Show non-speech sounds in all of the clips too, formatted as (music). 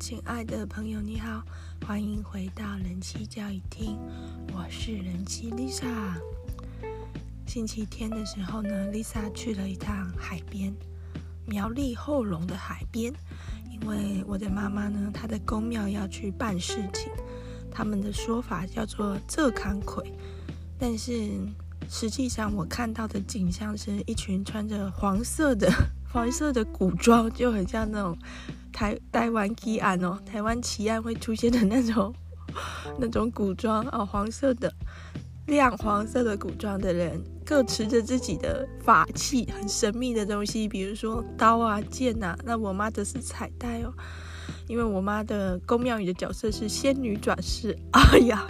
亲爱的朋友，你好，欢迎回到人妻教育厅，我是人妻 Lisa。星期天的时候呢，Lisa 去了一趟海边，苗栗后龙的海边，因为我的妈妈呢，她的宫庙要去办事情，他们的说法叫做这坎葵，但是实际上我看到的景象是一群穿着黄色的黄色的古装，就很像那种。台台湾奇案哦，台湾奇案会出现的那种 (laughs) 那种古装哦，黄色的亮黄色的古装的人，各持着自己的法器，很神秘的东西，比如说刀啊剑、啊。那我妈则是彩带哦，因为我妈的宫庙里的角色是仙女转世。哎呀，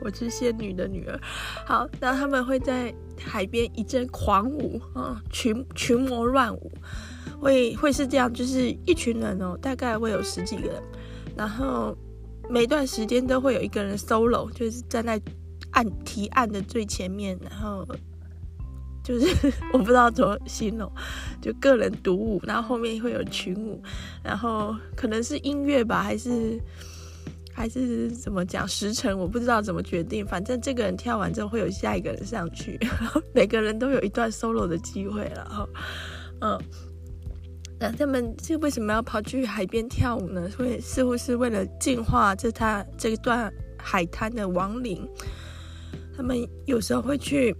我是仙女的女儿。好，那他们会在海边一阵狂舞啊，群群魔乱舞。会会是这样，就是一群人哦，大概会有十几个人，然后每段时间都会有一个人 solo，就是站在案提案的最前面，然后就是 (laughs) 我不知道怎么形容，就个人独舞，然后后面会有群舞，然后可能是音乐吧，还是还是怎么讲时辰，我不知道怎么决定，反正这个人跳完之后会有下一个人上去，然 (laughs) 后每个人都有一段 solo 的机会，然后嗯。那他们是为什么要跑去海边跳舞呢？会似乎是为了净化这他这段海滩的亡灵。他们有时候会去，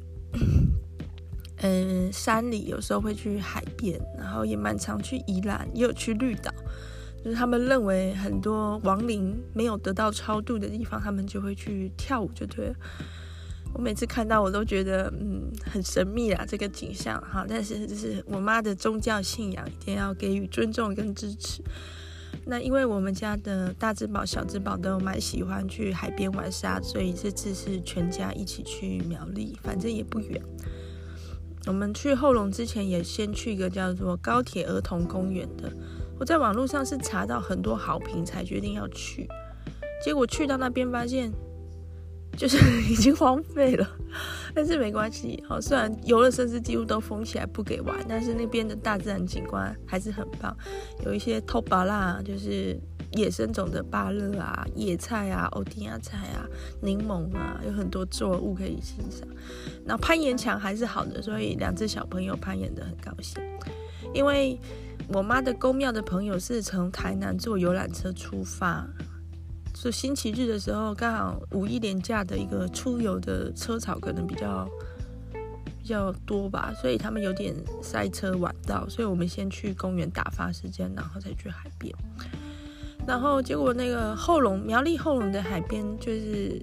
嗯，山里；有时候会去海边，然后也蛮常去宜兰，也有去绿岛。就是他们认为很多亡灵没有得到超度的地方，他们就会去跳舞，就对了。我每次看到我都觉得嗯很神秘啊，这个景象哈，但是就是我妈的宗教信仰，一定要给予尊重跟支持。那因为我们家的大只宝、小只宝都蛮喜欢去海边玩沙，所以这次是全家一起去苗栗，反正也不远。我们去后龙之前也先去一个叫做高铁儿童公园的，我在网络上是查到很多好评才决定要去，结果去到那边发现。就是 (laughs) 已经荒废了，但是没关系。好，虽然游乐设施几乎都封起来不给玩，但是那边的大自然景观还是很棒。有一些托巴拉，就是野生种的芭乐啊、野菜啊、欧丁亚菜啊、柠檬啊，有很多作物可以欣赏。那攀岩墙还是好的，所以两只小朋友攀岩得很高兴。因为我妈的公庙的朋友是从台南坐游览车出发。是星期日的时候，刚好五一连假的一个出游的车潮可能比较比较多吧，所以他们有点塞车晚到，所以我们先去公园打发时间，然后再去海边。然后结果那个后龙苗栗后龙的海边，就是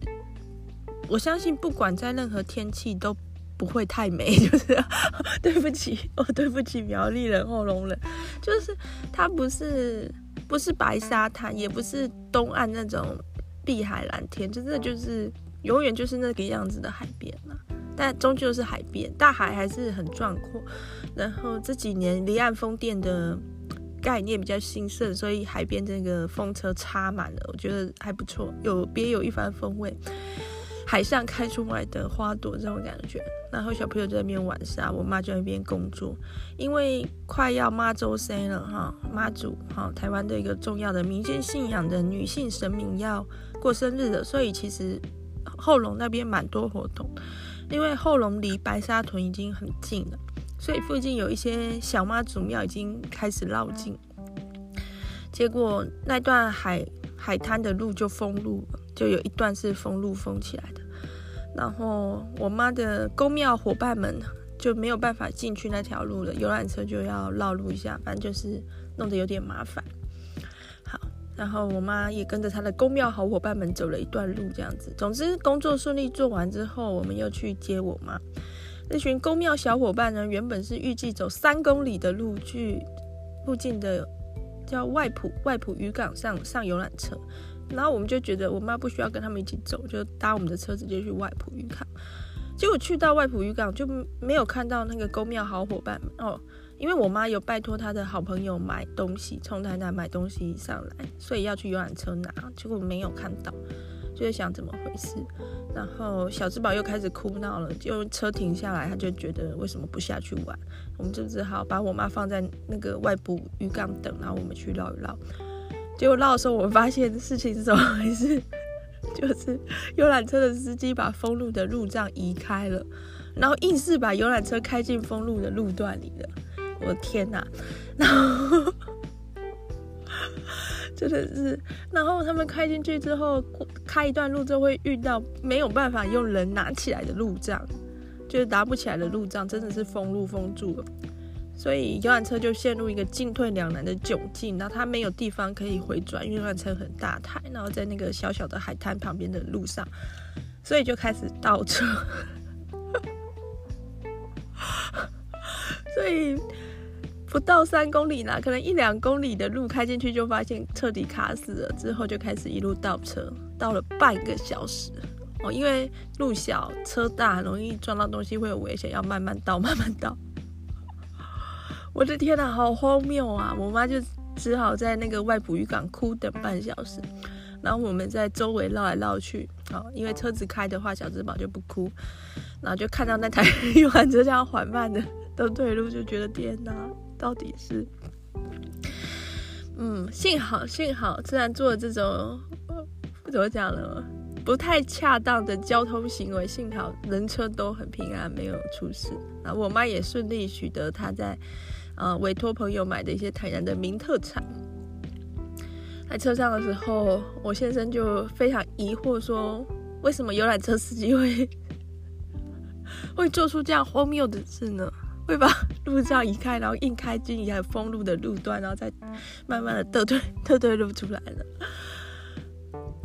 我相信不管在任何天气都不会太美，(laughs) 就是 (laughs) 对不起，我 (laughs) 对不起苗栗人后龙人，就是它不是。不是白沙滩，也不是东岸那种碧海蓝天，真的就是永远就是那个样子的海边嘛。但终究是海边，大海还是很壮阔。然后这几年离岸风电的概念比较兴盛，所以海边这个风车插满了，我觉得还不错，有别有一番风味。海上开出来的花朵这种感觉，然后小朋友在那边玩沙，我妈就在那边工作。因为快要妈祖生了哈，妈祖哈，台湾的一个重要的民间信仰的女性神明要过生日的，所以其实后龙那边蛮多活动。因为后龙离白沙屯已经很近了，所以附近有一些小妈祖庙已经开始绕境。结果那段海海滩的路就封路了。就有一段是封路封起来的，然后我妈的宫庙伙伴们就没有办法进去那条路了，游览车就要绕路一下，反正就是弄得有点麻烦。好，然后我妈也跟着她的宫庙好伙伴们走了一段路，这样子。总之工作顺利做完之后，我们又去接我妈。那群宫庙小伙伴呢，原本是预计走三公里的路去附近的叫外埔外埔渔港上上游览车。然后我们就觉得我妈不需要跟他们一起走，就搭我们的车直接去外埔渔港。结果去到外埔渔港就没有看到那个宫庙好伙伴哦，因为我妈有拜托她的好朋友买东西，从台南买东西上来，所以要去游览车拿，结果没有看到，就在想怎么回事。然后小智宝又开始哭闹了，就车停下来，他就觉得为什么不下去玩，我们就只好把我妈放在那个外埔渔港等，然后我们去绕一绕。结果绕的时候，我们发现事情是怎么回事？(laughs) 就是游览车的司机把封路的路障移开了，然后硬是把游览车开进封路的路段里了。我的天哪！(laughs) 然后真的是，然后他们开进去之后，开一段路就会遇到没有办法用人拿起来的路障，就是拿不起来的路障，真的是封路封住了。所以游览车就陷入一个进退两难的窘境，然后它没有地方可以回转，因为游览车很大台，然后在那个小小的海滩旁边的路上，所以就开始倒车。(laughs) 所以不到三公里啦，可能一两公里的路开进去就发现彻底卡死了，之后就开始一路倒车，倒了半个小时哦，因为路小车大，容易撞到东西会有危险，要慢慢倒，慢慢倒。我的天哪，好荒谬啊！我妈就只好在那个外埔渔港哭等半小时，然后我们在周围绕来绕去，哦，因为车子开的话，小智宝就不哭，然后就看到那台游览车这样缓慢的都退路，就觉得天哪，到底是……嗯，幸好幸好，虽然做了这种怎么讲呢，不太恰当的交通行为，幸好人车都很平安，没有出事，啊，我妈也顺利取得她在。呃，委托朋友买的一些台南的名特产，在车上的时候，我先生就非常疑惑说：“为什么游览车司机会 (laughs) 会做出这样荒谬的事呢？会把路障移开，然后硬开进一条封路的路段，然后再慢慢的倒退倒退路出来了。”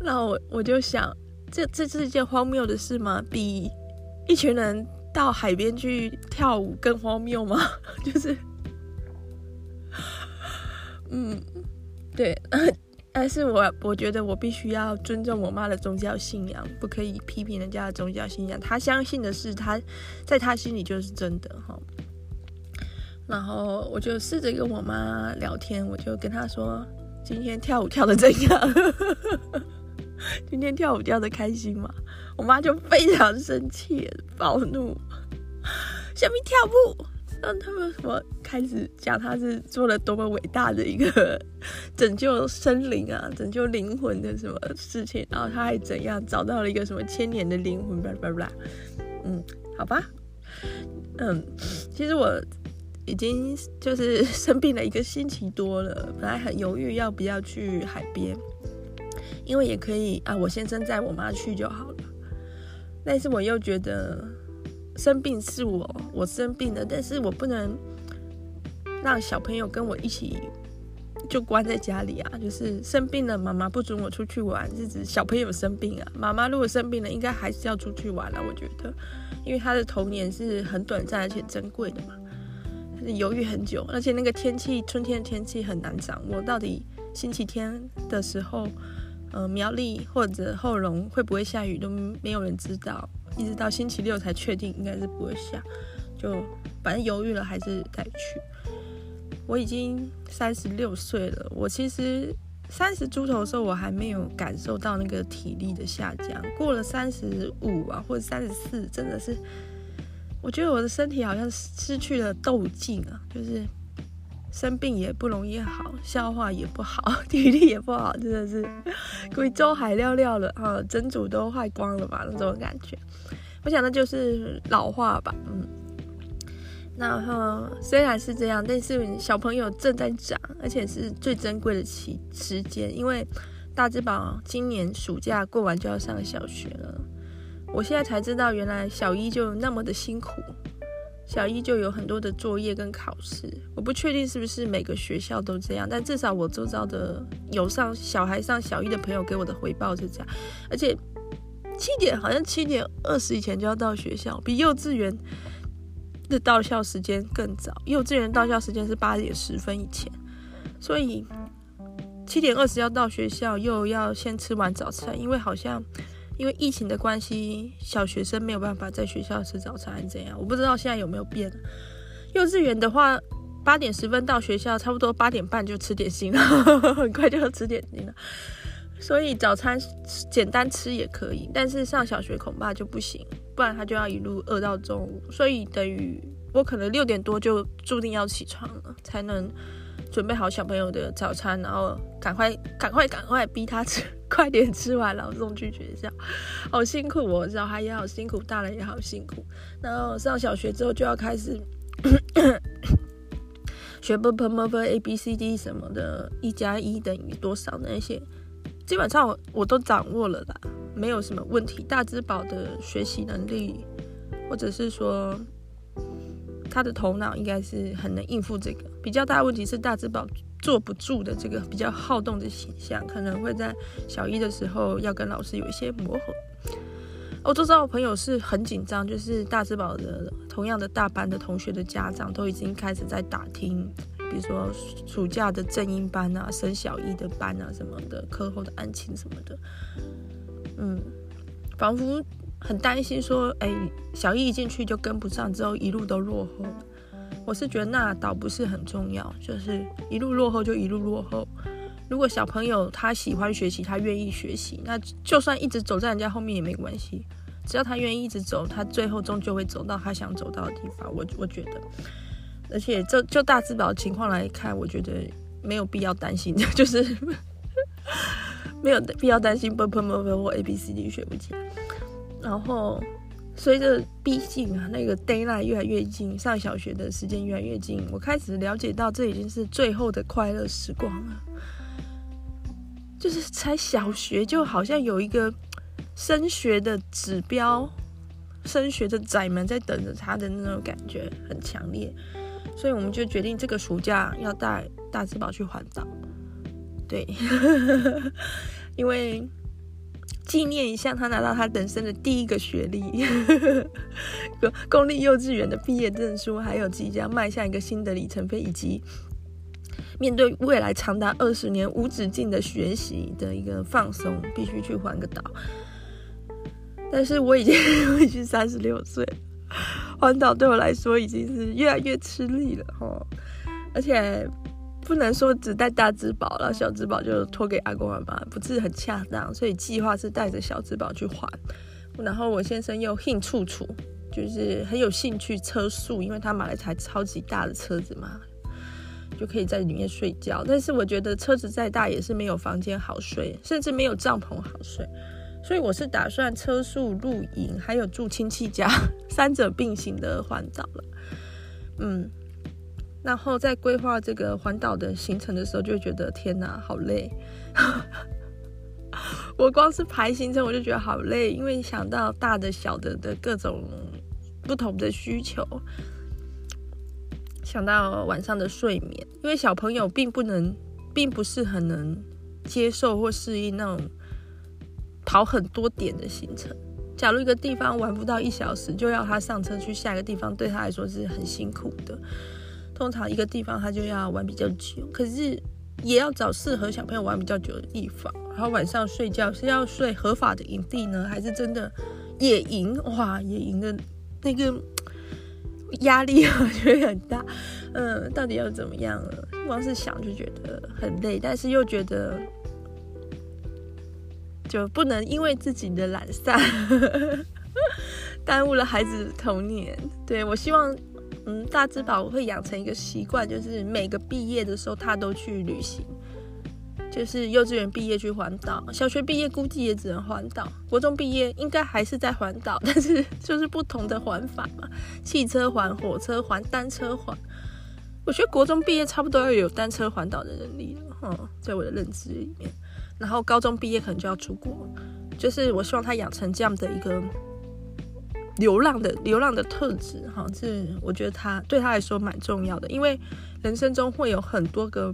那我我就想，这这是一件荒谬的事吗？比一群人到海边去跳舞更荒谬吗？(laughs) 就是。嗯，对，(laughs) 但是我我觉得我必须要尊重我妈的宗教信仰，不可以批评人家的宗教信仰。她相信的是，她在她心里就是真的哈。然后我就试着跟我妈聊天，我就跟她说：“今天跳舞跳的怎样？(laughs) 今天跳舞跳的开心吗？”我妈就非常生气，暴怒：“下面跳舞。”让他们什么开始讲他是做了多么伟大的一个拯救生灵啊，拯救灵魂的什么事情，然后他还怎样找到了一个什么千年的灵魂，巴拉巴拉，嗯，好吧，嗯，其实我已经就是生病了一个星期多了，本来很犹豫要不要去海边，因为也可以啊，我先生载我妈去就好了，但是我又觉得。生病是我，我生病了，但是我不能让小朋友跟我一起就关在家里啊。就是生病了，妈妈不准我出去玩，是指小朋友生病啊。妈妈如果生病了，应该还是要出去玩了。我觉得，因为他的童年是很短暂而且珍贵的嘛。犹豫很久，而且那个天气，春天的天气很难掌握。到底星期天的时候，呃，苗栗或者后龙会不会下雨，都没有人知道。一直到星期六才确定应该是不会下，就反正犹豫了还是得去。我已经三十六岁了，我其实三十出头的时候我还没有感受到那个体力的下降，过了三十五啊或者三十四，真的是，我觉得我的身体好像失去了斗劲啊，就是。生病也不容易好，消化也不好，(laughs) 体力也不好，真的是 (laughs) 贵州海料料了啊，整组都坏光了吧那种感觉。我想那就是老化吧，嗯。那哈，虽然是这样，但是小朋友正在长，而且是最珍贵的期时间，因为大智宝今年暑假过完就要上小学了。我现在才知道，原来小一就那么的辛苦。小一就有很多的作业跟考试，我不确定是不是每个学校都这样，但至少我周遭的有上小孩上小一的朋友给我的回报是这样，而且七点好像七点二十以前就要到学校，比幼稚园的到校时间更早，幼稚园到校时间是八点十分以前，所以七点二十要到学校，又要先吃完早餐，因为好像。因为疫情的关系，小学生没有办法在学校吃早餐，还是怎样？我不知道现在有没有变。幼稚园的话，八点十分到学校，差不多八点半就吃点心了，(laughs) 很快就要吃点心了。所以早餐简单吃也可以，但是上小学恐怕就不行，不然他就要一路饿到中午。所以等于我可能六点多就注定要起床了，才能准备好小朋友的早餐，然后赶快赶快赶快逼他吃，快点吃完，然后送去学校。好辛苦哦，小孩也好辛苦，大人也好辛苦。然后上小学之后就要开始 (clears throat) 学不 p m f a b c d 什么的，一加一等于多少那些，基本上我都掌握了啦，没有什么问题。大之宝的学习能力，或者是说。他的头脑应该是很能应付这个，比较大的问题是大之宝坐不住的这个比较好动的形象，可能会在小一的时候要跟老师有一些磨合。我都知道我朋友是很紧张，就是大之宝的同样的大班的同学的家长都已经开始在打听，比如说暑假的正音班啊、升小一的班啊什么的，课后的案情什么的，嗯，仿佛。很担心说，哎，小一一进去就跟不上，之后一路都落后。我是觉得那倒不是很重要，就是一路落后就一路落后。如果小朋友他喜欢学习，他愿意学习，那就算一直走在人家后面也没关系。只要他愿意一直走，他最后终究会走到他想走到的地方。我我觉得，而且就就大之宝的情况来看，我觉得没有必要担心，(laughs) 就是没有必要担心 b p m v 或 a b c d 学不起来。然后，随着逼近啊，那个 deadline 越来越近，上小学的时间越来越近，我开始了解到这已经是最后的快乐时光了。就是才小学，就好像有一个升学的指标，升学的窄门在等着他的那种感觉很强烈，所以我们就决定这个暑假要带大之宝去环岛。对，(laughs) 因为。纪念一下他拿到他人生的第一个学历，(laughs) 公立幼稚园的毕业证书，还有即将迈向一个新的里程碑，以及面对未来长达二十年无止境的学习的一个放松，必须去环个岛。但是我已经 (laughs) 我已经三十六岁，环岛对我来说已经是越来越吃力了哈，而且。不能说只带大之宝了，小之宝就托给阿公阿妈，不是很恰当，所以计划是带着小之宝去环。然后我先生又兴处处，就是很有兴趣车宿，因为他买了一台超级大的车子嘛，就可以在里面睡觉。但是我觉得车子再大也是没有房间好睡，甚至没有帐篷好睡，所以我是打算车宿露营，还有住亲戚家，(laughs) 三者并行的环岛了。嗯。然后在规划这个环岛的行程的时候，就觉得天哪，好累！(laughs) 我光是排行程我就觉得好累，因为想到大的、小的的各种不同的需求，想到晚上的睡眠，因为小朋友并不能，并不是很能接受或适应那种跑很多点的行程。假如一个地方玩不到一小时，就要他上车去下一个地方，对他来说是很辛苦的。通常一个地方他就要玩比较久，可是也要找适合小朋友玩比较久的地方。然后晚上睡觉是要睡合法的营地呢，还是真的野营？哇，野营的那个压力我觉得很大。嗯，到底要怎么样了？光是想就觉得很累，但是又觉得就不能因为自己的懒散耽误了孩子的童年。对，我希望。嗯，大之宝会养成一个习惯，就是每个毕业的时候他都去旅行，就是幼稚园毕业去环岛，小学毕业估计也只能环岛，国中毕业应该还是在环岛，但是 (laughs) 就是不同的环法嘛，汽车环、火车环、单车环。我觉得国中毕业差不多要有单车环岛的能力了，嗯，在我的认知里面。然后高中毕业可能就要出国，就是我希望他养成这样的一个。流浪的流浪的特质，哈，这我觉得他对他来说蛮重要的，因为人生中会有很多个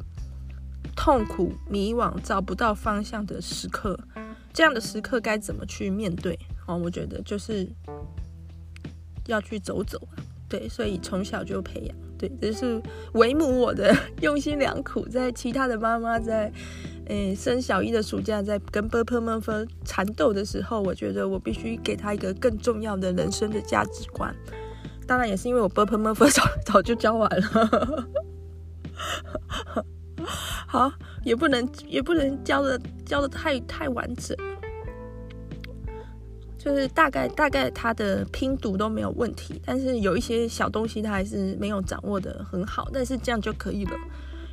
痛苦、迷惘、找不到方向的时刻，这样的时刻该怎么去面对？哦，我觉得就是要去走走，对，所以从小就培养，对，这是为母我的用心良苦，在其他的妈妈在。哎，升小一的暑假在跟 Pepper 们分缠斗的时候，我觉得我必须给他一个更重要的人生的价值观。当然，也是因为我 Pepper 们分早早就教完了，好，也不能也不能教的教的太太完整，就是大概大概他的拼读都没有问题，但是有一些小东西他还是没有掌握的很好，但是这样就可以了。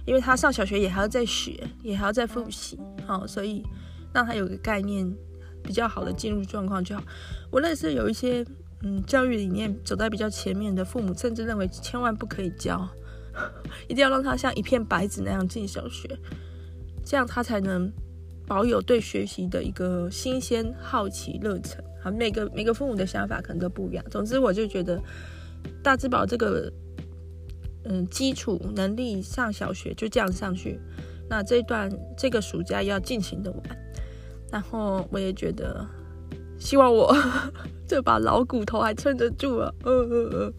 因为他上小学也还要再学，也还要再复习，好，所以让他有个概念，比较好的进入状况就好。我认识有一些嗯教育理念走在比较前面的父母，甚至认为千万不可以教，(laughs) 一定要让他像一片白纸那样进小学，这样他才能保有对学习的一个新鲜、好奇、热忱。好，每个每个父母的想法可能都不一样。总之，我就觉得大智宝这个。嗯，基础能力上小学就这样上去，那这段这个暑假要尽情的玩，然后我也觉得，希望我 (laughs) 这把老骨头还撑得住啊！呃呃呃。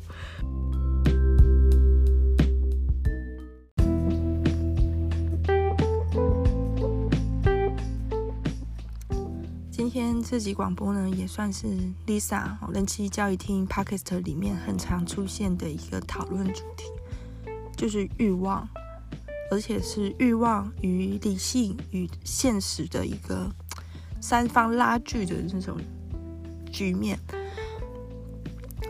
今天这集广播呢，也算是 Lisa 人妻教育厅 Podcast 里面很常出现的一个讨论主题。就是欲望，而且是欲望与理性与现实的一个三方拉锯的这种局面。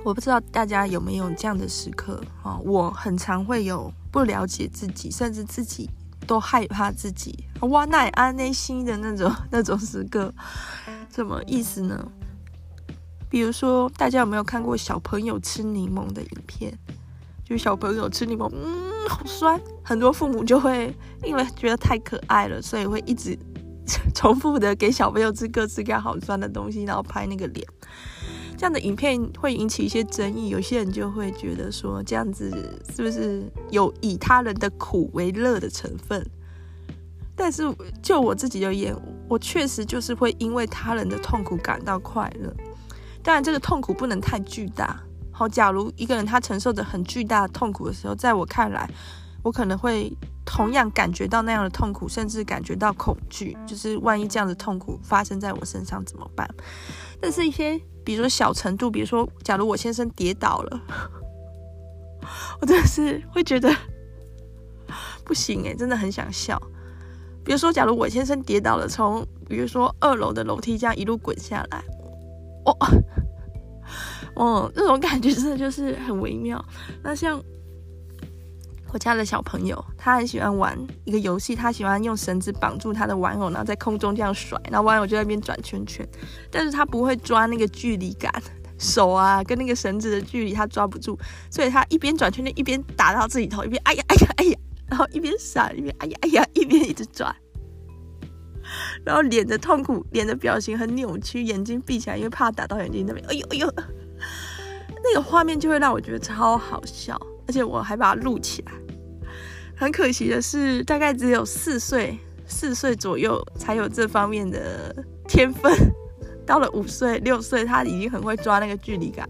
我不知道大家有没有这样的时刻啊？我很常会有不了解自己，甚至自己都害怕自己哇，那安内心的那种那种时刻，什么意思呢？比如说，大家有没有看过小朋友吃柠檬的影片？就小朋友吃柠檬，嗯，好酸。很多父母就会因为觉得太可爱了，所以会一直 (laughs) 重复的给小朋友吃各式各样好酸的东西，然后拍那个脸。这样的影片会引起一些争议，有些人就会觉得说，这样子是不是有以他人的苦为乐的成分？但是就我自己而言，我确实就是会因为他人的痛苦感到快乐。当然，这个痛苦不能太巨大。好，假如一个人他承受着很巨大的痛苦的时候，在我看来，我可能会同样感觉到那样的痛苦，甚至感觉到恐惧。就是万一这样的痛苦发生在我身上怎么办？但是，一些比如说小程度，比如说，假如我先生跌倒了，(laughs) 我真的是会觉得不行诶，真的很想笑。比如说，假如我先生跌倒了，从比如说二楼的楼梯这样一路滚下来，哦。哦，那种感觉真的就是很微妙。那像我家的小朋友，他很喜欢玩一个游戏，他喜欢用绳子绑住他的玩偶，然后在空中这样甩，然后玩偶就在那边转圈圈。但是他不会抓那个距离感，手啊跟那个绳子的距离他抓不住，所以他一边转圈圈一边打到自己头，一边哎呀哎呀哎呀，然后一边闪一边哎呀哎呀，一边一直转，然后脸的痛苦，脸的表情很扭曲，眼睛闭起来，因为怕打到眼睛那边。哎呦哎呦。那个画面就会让我觉得超好笑，而且我还把它录起来。很可惜的是，大概只有四岁、四岁左右才有这方面的天分。到了五岁、六岁，他已经很会抓那个距离感，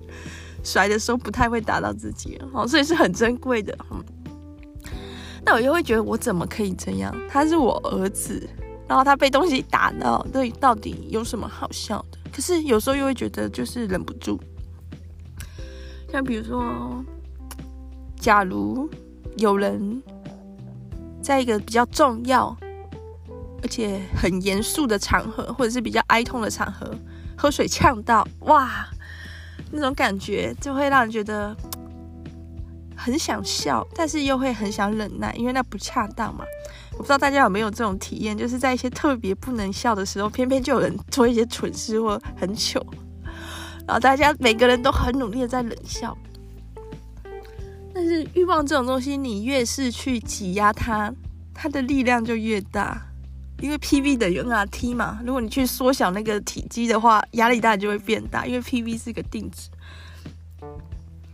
甩的时候不太会打到自己，哦，所以是很珍贵的。那我又会觉得，我怎么可以这样？他是我儿子，然后他被东西打到，对，到底有什么好笑的？可是有时候又会觉得，就是忍不住。像比如说，假如有人在一个比较重要而且很严肃的场合，或者是比较哀痛的场合，喝水呛到，哇，那种感觉就会让人觉得很想笑，但是又会很想忍耐，因为那不恰当嘛。我不知道大家有没有这种体验，就是在一些特别不能笑的时候，偏偏就有人做一些蠢事或很糗。然后大家每个人都很努力的在冷笑，但是欲望这种东西，你越是去挤压它，它的力量就越大，因为 PV 等于 nRT 嘛。如果你去缩小那个体积的话，压力大就会变大，因为 PV 是个定值。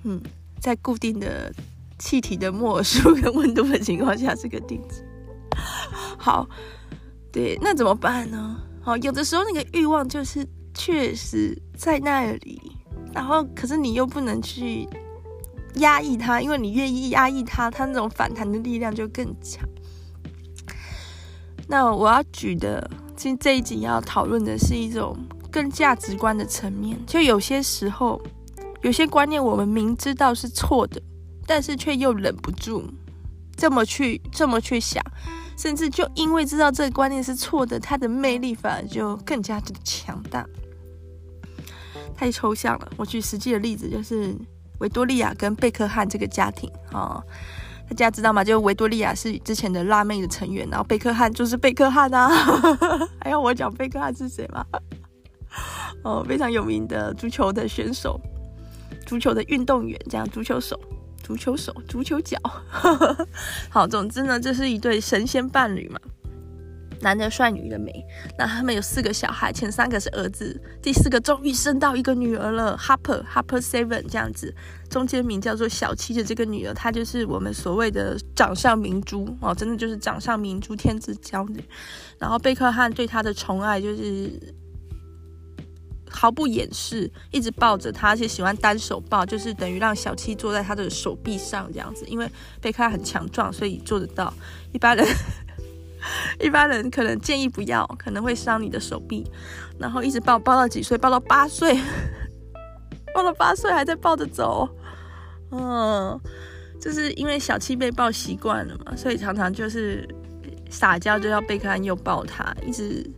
嗯，在固定的气体的摩尔数跟温度的情况下是个定值。好，对，那怎么办呢？好，有的时候那个欲望就是。确实在那里，然后可是你又不能去压抑它，因为你越压抑它，它那种反弹的力量就更强。那我要举的，其实这一集要讨论的是一种更价值观的层面。就有些时候，有些观念我们明知道是错的，但是却又忍不住这么去这么去想。甚至就因为知道这个观念是错的，它的魅力反而就更加的强大。太抽象了，我举实际的例子，就是维多利亚跟贝克汉这个家庭啊，大家知道吗？就维多利亚是之前的辣妹的成员，然后贝克汉就是贝克汉啊。(laughs) 还要我讲贝克汉是谁吗？哦，非常有名的足球的选手，足球的运动员，这样足球手。足球手，足球脚，(laughs) 好，总之呢，这是一对神仙伴侣嘛，男的帅，女的美。那他们有四个小孩，前三个是儿子，第四个终于生到一个女儿了，Harper Harper Seven 这样子，中间名叫做小七的这个女儿，她就是我们所谓的掌上明珠哦，真的就是掌上明珠，天之骄女。然后贝克汉对她的宠爱就是。毫不掩饰，一直抱着他，而且喜欢单手抱，就是等于让小七坐在他的手臂上这样子。因为贝克汉很强壮，所以做得到。一般人，(laughs) 一般人可能建议不要，可能会伤你的手臂。然后一直抱，抱到几岁？抱到八岁，抱到八岁还在抱着走。嗯，就是因为小七被抱习惯了嘛，所以常常就是撒娇，就要贝克汉又抱他，一直。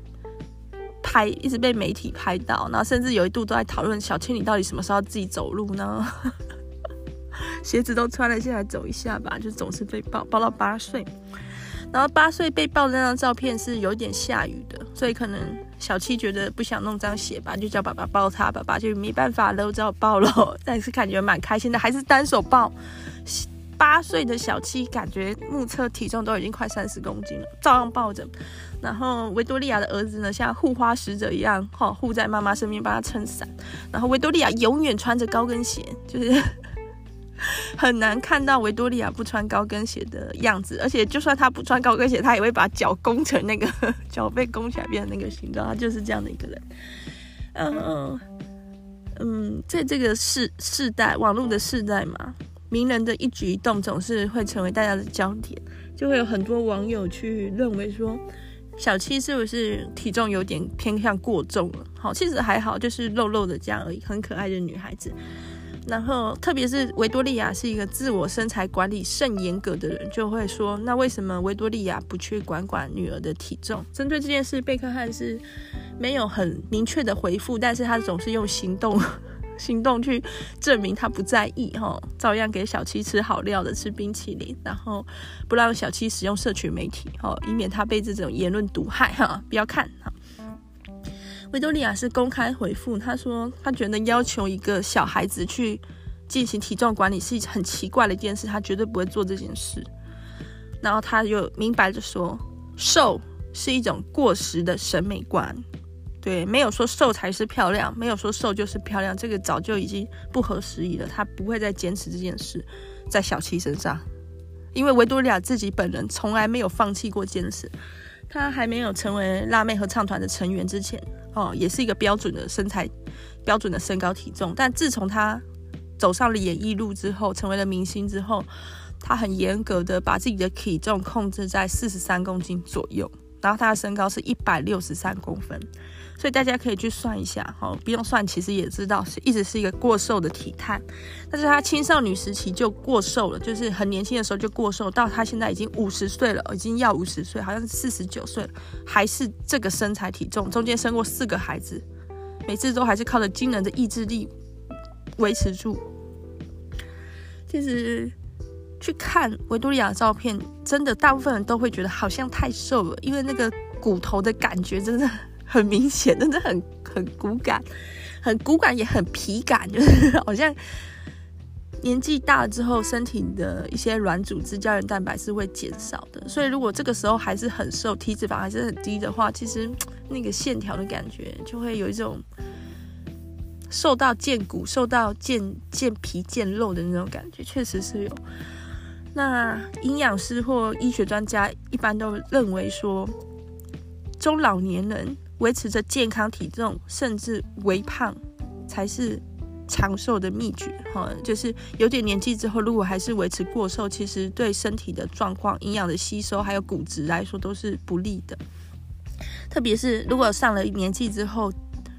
拍一直被媒体拍到，然后甚至有一度都在讨论小七，你到底什么时候自己走路呢？(laughs) 鞋子都穿了，现在走一下吧。就总是被抱抱到八岁，然后八岁被抱的那张照片是有点下雨的，所以可能小七觉得不想弄脏鞋吧，就叫爸爸抱他，爸爸就没办法了，只好抱了。(laughs) 但是感觉蛮开心的，还是单手抱。八岁的小七感觉目测体重都已经快三十公斤了，照样抱着。然后维多利亚的儿子呢，像护花使者一样，哈，护在妈妈身边帮他撑伞。然后维多利亚永远穿着高跟鞋，就是 (laughs) 很难看到维多利亚不穿高跟鞋的样子。而且就算他不穿高跟鞋，他也会把脚弓成那个 (laughs) 脚背弓起来变成那个形状。他就是这样的一个人。嗯嗯，在这个世世代，网络的世代嘛。名人的一举一动总是会成为大家的焦点，就会有很多网友去认为说，小七是不是体重有点偏向过重了？好，其实还好，就是肉肉的这样而已，很可爱的女孩子。然后，特别是维多利亚是一个自我身材管理甚严格的人，就会说，那为什么维多利亚不去管管女儿的体重？针对这件事，贝克汉是没有很明确的回复，但是他总是用行动。行动去证明他不在意哈，照样给小七吃好料的，吃冰淇淋，然后不让小七使用社群媒体哈，以免他被这种言论毒害哈。不要看哈。维多利亚是公开回复，他说他觉得要求一个小孩子去进行体重管理是很奇怪的一件事，他绝对不会做这件事。然后他又明白的说，瘦是一种过时的审美观。对，没有说瘦才是漂亮，没有说瘦就是漂亮，这个早就已经不合时宜了。他不会再坚持这件事在小七身上，因为维多利亚自己本人从来没有放弃过坚持。他还没有成为辣妹合唱团的成员之前，哦，也是一个标准的身材、标准的身高体重。但自从他走上了演艺路之后，成为了明星之后，他很严格的把自己的体重控制在四十三公斤左右，然后他的身高是一百六十三公分。所以大家可以去算一下，哈，不用算，其实也知道是一直是一个过瘦的体态。但是他青少女时期就过瘦了，就是很年轻的时候就过瘦，到他现在已经五十岁了，已经要五十岁，好像是四十九岁了，还是这个身材体重。中间生过四个孩子，每次都还是靠着惊人的意志力维持住。其实去看维多利亚的照片，真的大部分人都会觉得好像太瘦了，因为那个骨头的感觉真的。很明显，真的很 (laughs) 很骨感，很骨感也很皮感，(laughs) 就是好像年纪大了之后，身体的一些软组织、胶原蛋白是会减少的。所以如果这个时候还是很瘦，体脂肪还是很低的话，其实 (tsk) 那个线条的感觉就会有一种瘦到见骨、瘦到见见皮、见肉的那种感觉，确实是有。那营养师或医学专家一般都认为说，中老年人。维持着健康体重，甚至微胖，才是长寿的秘诀。哈，就是有点年纪之后，如果还是维持过瘦，其实对身体的状况、营养的吸收，还有骨质来说都是不利的。特别是如果上了年纪之后，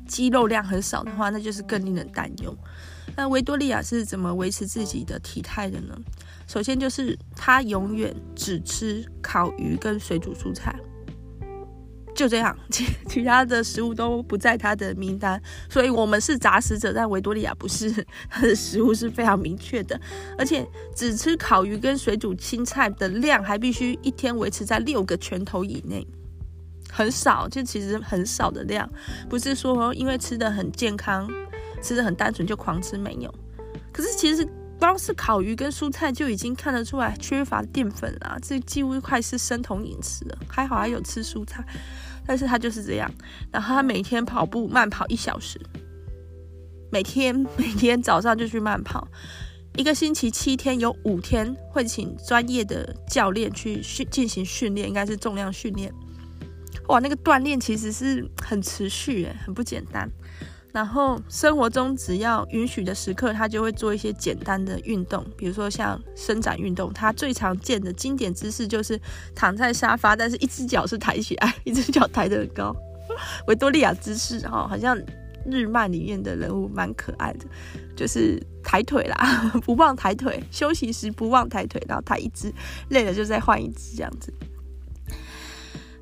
肌肉量很少的话，那就是更令人担忧。那维多利亚是怎么维持自己的体态的呢？首先就是她永远只吃烤鱼跟水煮蔬菜。就这样，(laughs) 其其他的食物都不在他的名单，所以我们是杂食者，但维多利亚不是，他 (laughs) 的食物是非常明确的，而且只吃烤鱼跟水煮青菜的量还必须一天维持在六个拳头以内，很少，就其实很少的量，不是说因为吃的很健康，吃的很单纯就狂吃没有，可是其实。光是烤鱼跟蔬菜就已经看得出来缺乏淀粉了，这几乎快是生酮饮食了。还好还有吃蔬菜，但是他就是这样。然后他每天跑步慢跑一小时，每天 (laughs) 每天早上就去慢跑，一个星期七天有五天会请专业的教练去训进行训练，应该是重量训练。哇，那个锻炼其实是很持续诶，很不简单。然后生活中只要允许的时刻，他就会做一些简单的运动，比如说像伸展运动。他最常见的经典姿势就是躺在沙发，但是一只脚是抬起来，一只脚抬得很高，(laughs) 维多利亚姿势哈，好像日漫里面的人物，蛮可爱的，就是抬腿啦，(laughs) 不忘抬腿，休息时不忘抬腿，然后抬一只，累了就再换一只这样子，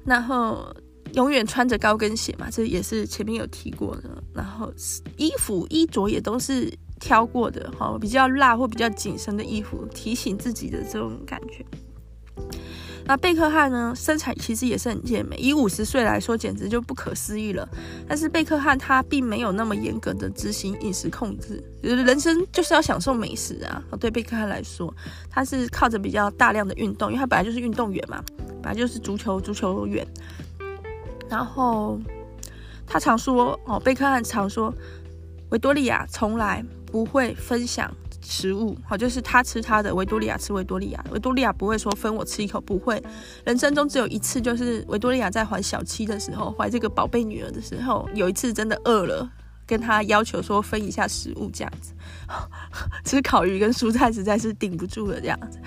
然后。永远穿着高跟鞋嘛，这也是前面有提过的。然后衣服衣着也都是挑过的，哈，比较辣或比较紧身的衣服，提醒自己的这种感觉。那贝克汉呢，身材其实也是很健美，以五十岁来说，简直就不可思议了。但是贝克汉他并没有那么严格的执行饮食控制，人生就是要享受美食啊。对贝克汉来说，他是靠着比较大量的运动，因为他本来就是运动员嘛，本来就是足球足球员。然后他常说哦，贝克汉常说，维多利亚从来不会分享食物，好，就是他吃他的，维多利亚吃维多利亚，维多利亚不会说分我吃一口，不会。人生中只有一次，就是维多利亚在怀小七的时候，怀这个宝贝女儿的时候，有一次真的饿了。跟他要求说分一下食物这样子，吃 (laughs) 烤鱼跟蔬菜实在是顶不住了这样子。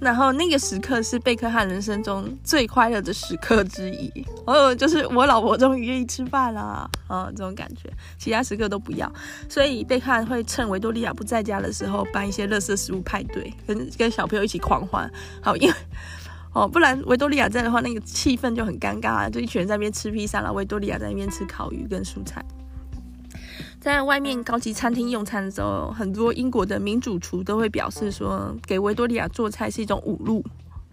然后那个时刻是贝克汉人生中最快乐的时刻之一，哦，就是我老婆终于愿意吃饭了啊，哦，这种感觉，其他时刻都不要。所以贝克汉会趁维多利亚不在家的时候办一些垃圾食物派对，跟跟小朋友一起狂欢。好，因为哦，不然维多利亚在的话，那个气氛就很尴尬啊，就一群人在那边吃披萨，然后维多利亚在那边吃烤鱼跟蔬菜。在外面高级餐厅用餐的时候，很多英国的民主厨都会表示说，给维多利亚做菜是一种侮辱。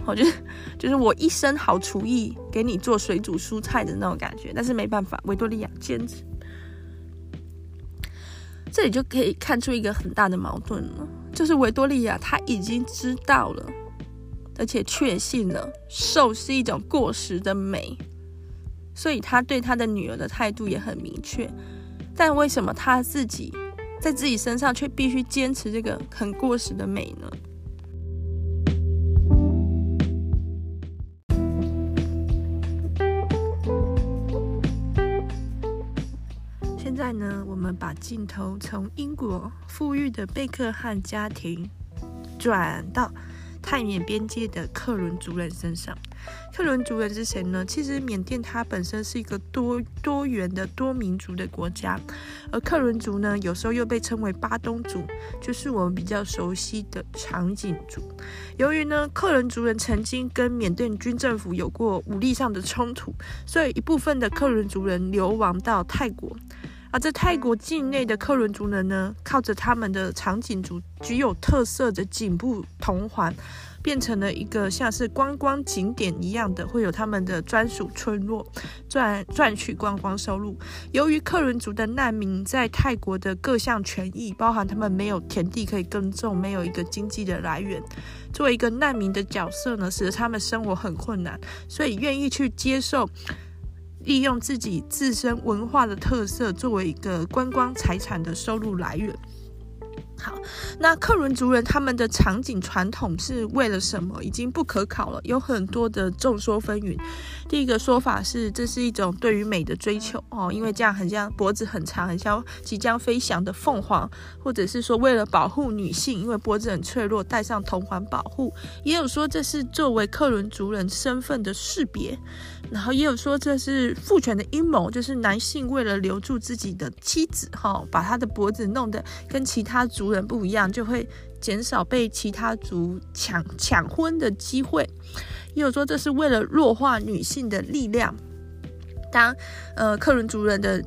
我觉得就是我一身好厨艺给你做水煮蔬菜的那种感觉，但是没办法，维多利亚坚持。这里就可以看出一个很大的矛盾了，就是维多利亚她已经知道了，而且确信了瘦是一种过时的美，所以她对她的女儿的态度也很明确。但为什么他自己在自己身上却必须坚持这个很过时的美呢？现在呢，我们把镜头从英国富裕的贝克汉家庭转到泰缅边界的克伦族人身上。克伦族人是谁呢？其实缅甸它本身是一个多多元的多民族的国家，而克伦族呢，有时候又被称为巴东族，就是我们比较熟悉的长颈族。由于呢，克伦族人曾经跟缅甸军政府有过武力上的冲突，所以一部分的克伦族人流亡到泰国。而在泰国境内的克伦族人呢，靠着他们的长颈族具有特色的颈部铜环。变成了一个像是观光景点一样的，会有他们的专属村落，赚赚取观光收入。由于克伦族的难民在泰国的各项权益，包含他们没有田地可以耕种，没有一个经济的来源，作为一个难民的角色呢，使得他们生活很困难，所以愿意去接受利用自己自身文化的特色作为一个观光财产的收入来源。那克伦族人他们的场景传统是为了什么？已经不可考了，有很多的众说纷纭。第一个说法是，这是一种对于美的追求哦，因为这样很像脖子很长，很像即将飞翔的凤凰，或者是说为了保护女性，因为脖子很脆弱，戴上铜环保护。也有说这是作为克伦族人身份的识别，然后也有说这是父权的阴谋，就是男性为了留住自己的妻子，哈、把他的脖子弄得跟其他族人不一样，就会减少被其他族抢抢婚的机会。也有说这是为了弱化女性的力量，当呃克伦族人的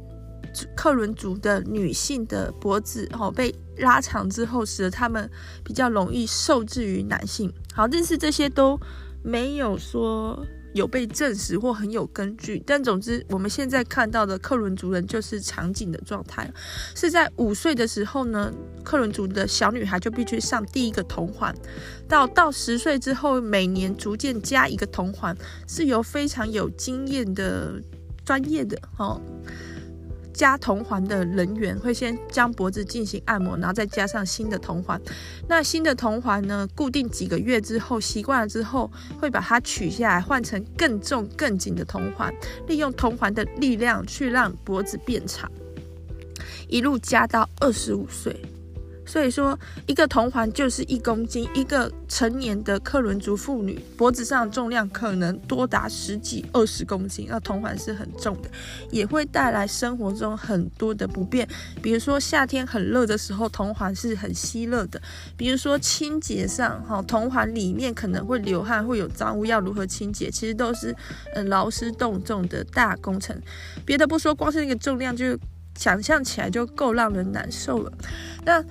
克伦族的女性的脖子哦被拉长之后，使得他们比较容易受制于男性。好，但是这些都没有说。有被证实或很有根据，但总之我们现在看到的克伦族人就是场景的状态，是在五岁的时候呢，克伦族的小女孩就必须上第一个铜环，到到十岁之后，每年逐渐加一个铜环，是由非常有经验的专业的哦。加铜环的人员会先将脖子进行按摩，然后再加上新的铜环。那新的铜环呢，固定几个月之后，习惯了之后，会把它取下来，换成更重、更紧的铜环，利用铜环的力量去让脖子变长，一路加到二十五岁。所以说，一个铜环就是一公斤。一个成年的克伦族妇女脖子上的重量可能多达十几、二十公斤。那铜环是很重的，也会带来生活中很多的不便。比如说夏天很热的时候，铜环是很吸热的。比如说清洁上，哈，铜环里面可能会流汗，会有脏污，要如何清洁？其实都是呃劳师动众的大工程。别的不说，光是那个重量就想象起来就够让人难受了。那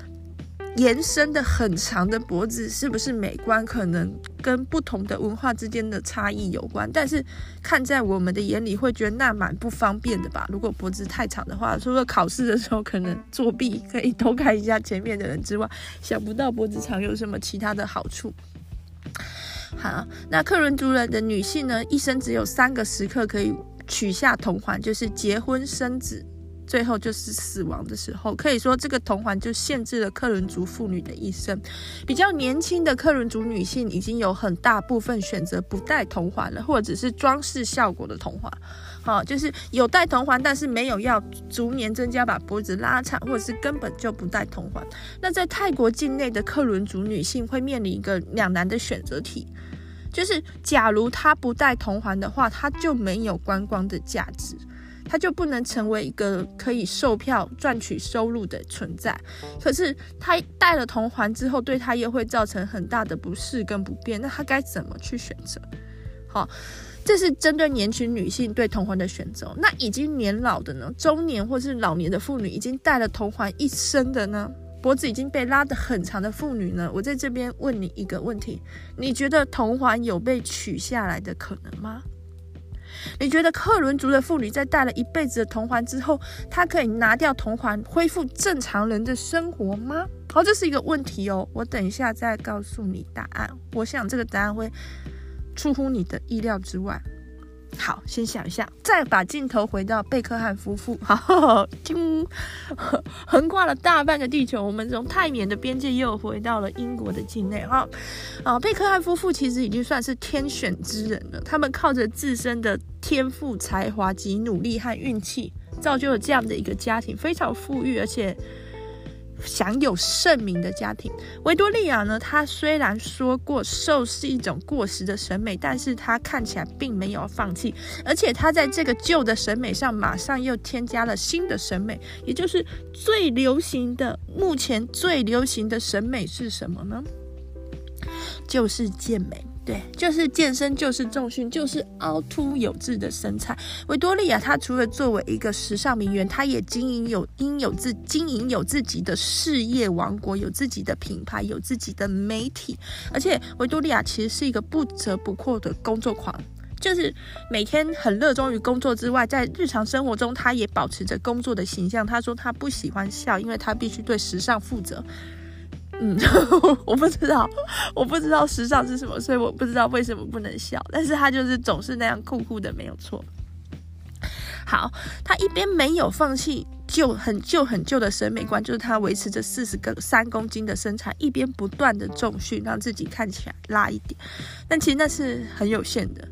延伸的很长的脖子是不是美观？可能跟不同的文化之间的差异有关。但是看在我们的眼里，会觉得那蛮不方便的吧？如果脖子太长的话，除了考试的时候可能作弊可以偷看一下前面的人之外，想不到脖子长有什么其他的好处。好，那克伦族人的女性呢，一生只有三个时刻可以取下铜环，就是结婚生子。最后就是死亡的时候，可以说这个铜环就限制了克伦族妇女的一生。比较年轻的克伦族女性已经有很大部分选择不戴铜环了，或者是装饰效果的铜环。好，就是有戴铜环，但是没有要逐年增加把脖子拉长，或者是根本就不戴铜环。那在泰国境内的克伦族女性会面临一个两难的选择题，就是假如她不戴铜环的话，她就没有观光的价值。他就不能成为一个可以售票赚取收入的存在。可是他戴了铜环之后，对他又会造成很大的不适跟不便。那他该怎么去选择？好，这是针对年轻女性对铜环的选择。那已经年老的呢？中年或是老年的妇女，已经戴了铜环一生的呢？脖子已经被拉得很长的妇女呢？我在这边问你一个问题：你觉得铜环有被取下来的可能吗？你觉得克伦族的妇女在戴了一辈子的铜环之后，她可以拿掉铜环，恢复正常人的生活吗？好，这是一个问题哦。我等一下再告诉你答案。我想这个答案会出乎你的意料之外。好，先想一下，再把镜头回到贝克汉夫妇。(laughs) 好，就横跨了大半个地球，我们从泰缅的边界又回到了英国的境内。哈，啊，贝克汉夫妇其实已经算是天选之人了。他们靠着自身的天赋、才华及努力和运气，造就了这样的一个家庭，非常富裕，而且。享有盛名的家庭，维多利亚呢？她虽然说过瘦是一种过时的审美，但是她看起来并没有放弃，而且她在这个旧的审美上马上又添加了新的审美，也就是最流行的，目前最流行的审美是什么呢？就是健美。对，就是健身，就是重训，就是凹凸有致的身材。维多利亚，她除了作为一个时尚名媛，她也经营有应有自经营有自己的事业王国，有自己的品牌，有自己的媒体。而且，维多利亚其实是一个不折不扣的工作狂，就是每天很热衷于工作之外，在日常生活中，她也保持着工作的形象。她说她不喜欢笑，因为她必须对时尚负责。嗯，(laughs) 我不知道，我不知道时尚是什么，所以我不知道为什么不能笑。但是他就是总是那样酷酷的，没有错。好，他一边没有放弃旧很旧很旧的审美观，就是他维持着四十个三公斤的身材，一边不断的重训，让自己看起来拉一点。但其实那是很有限的。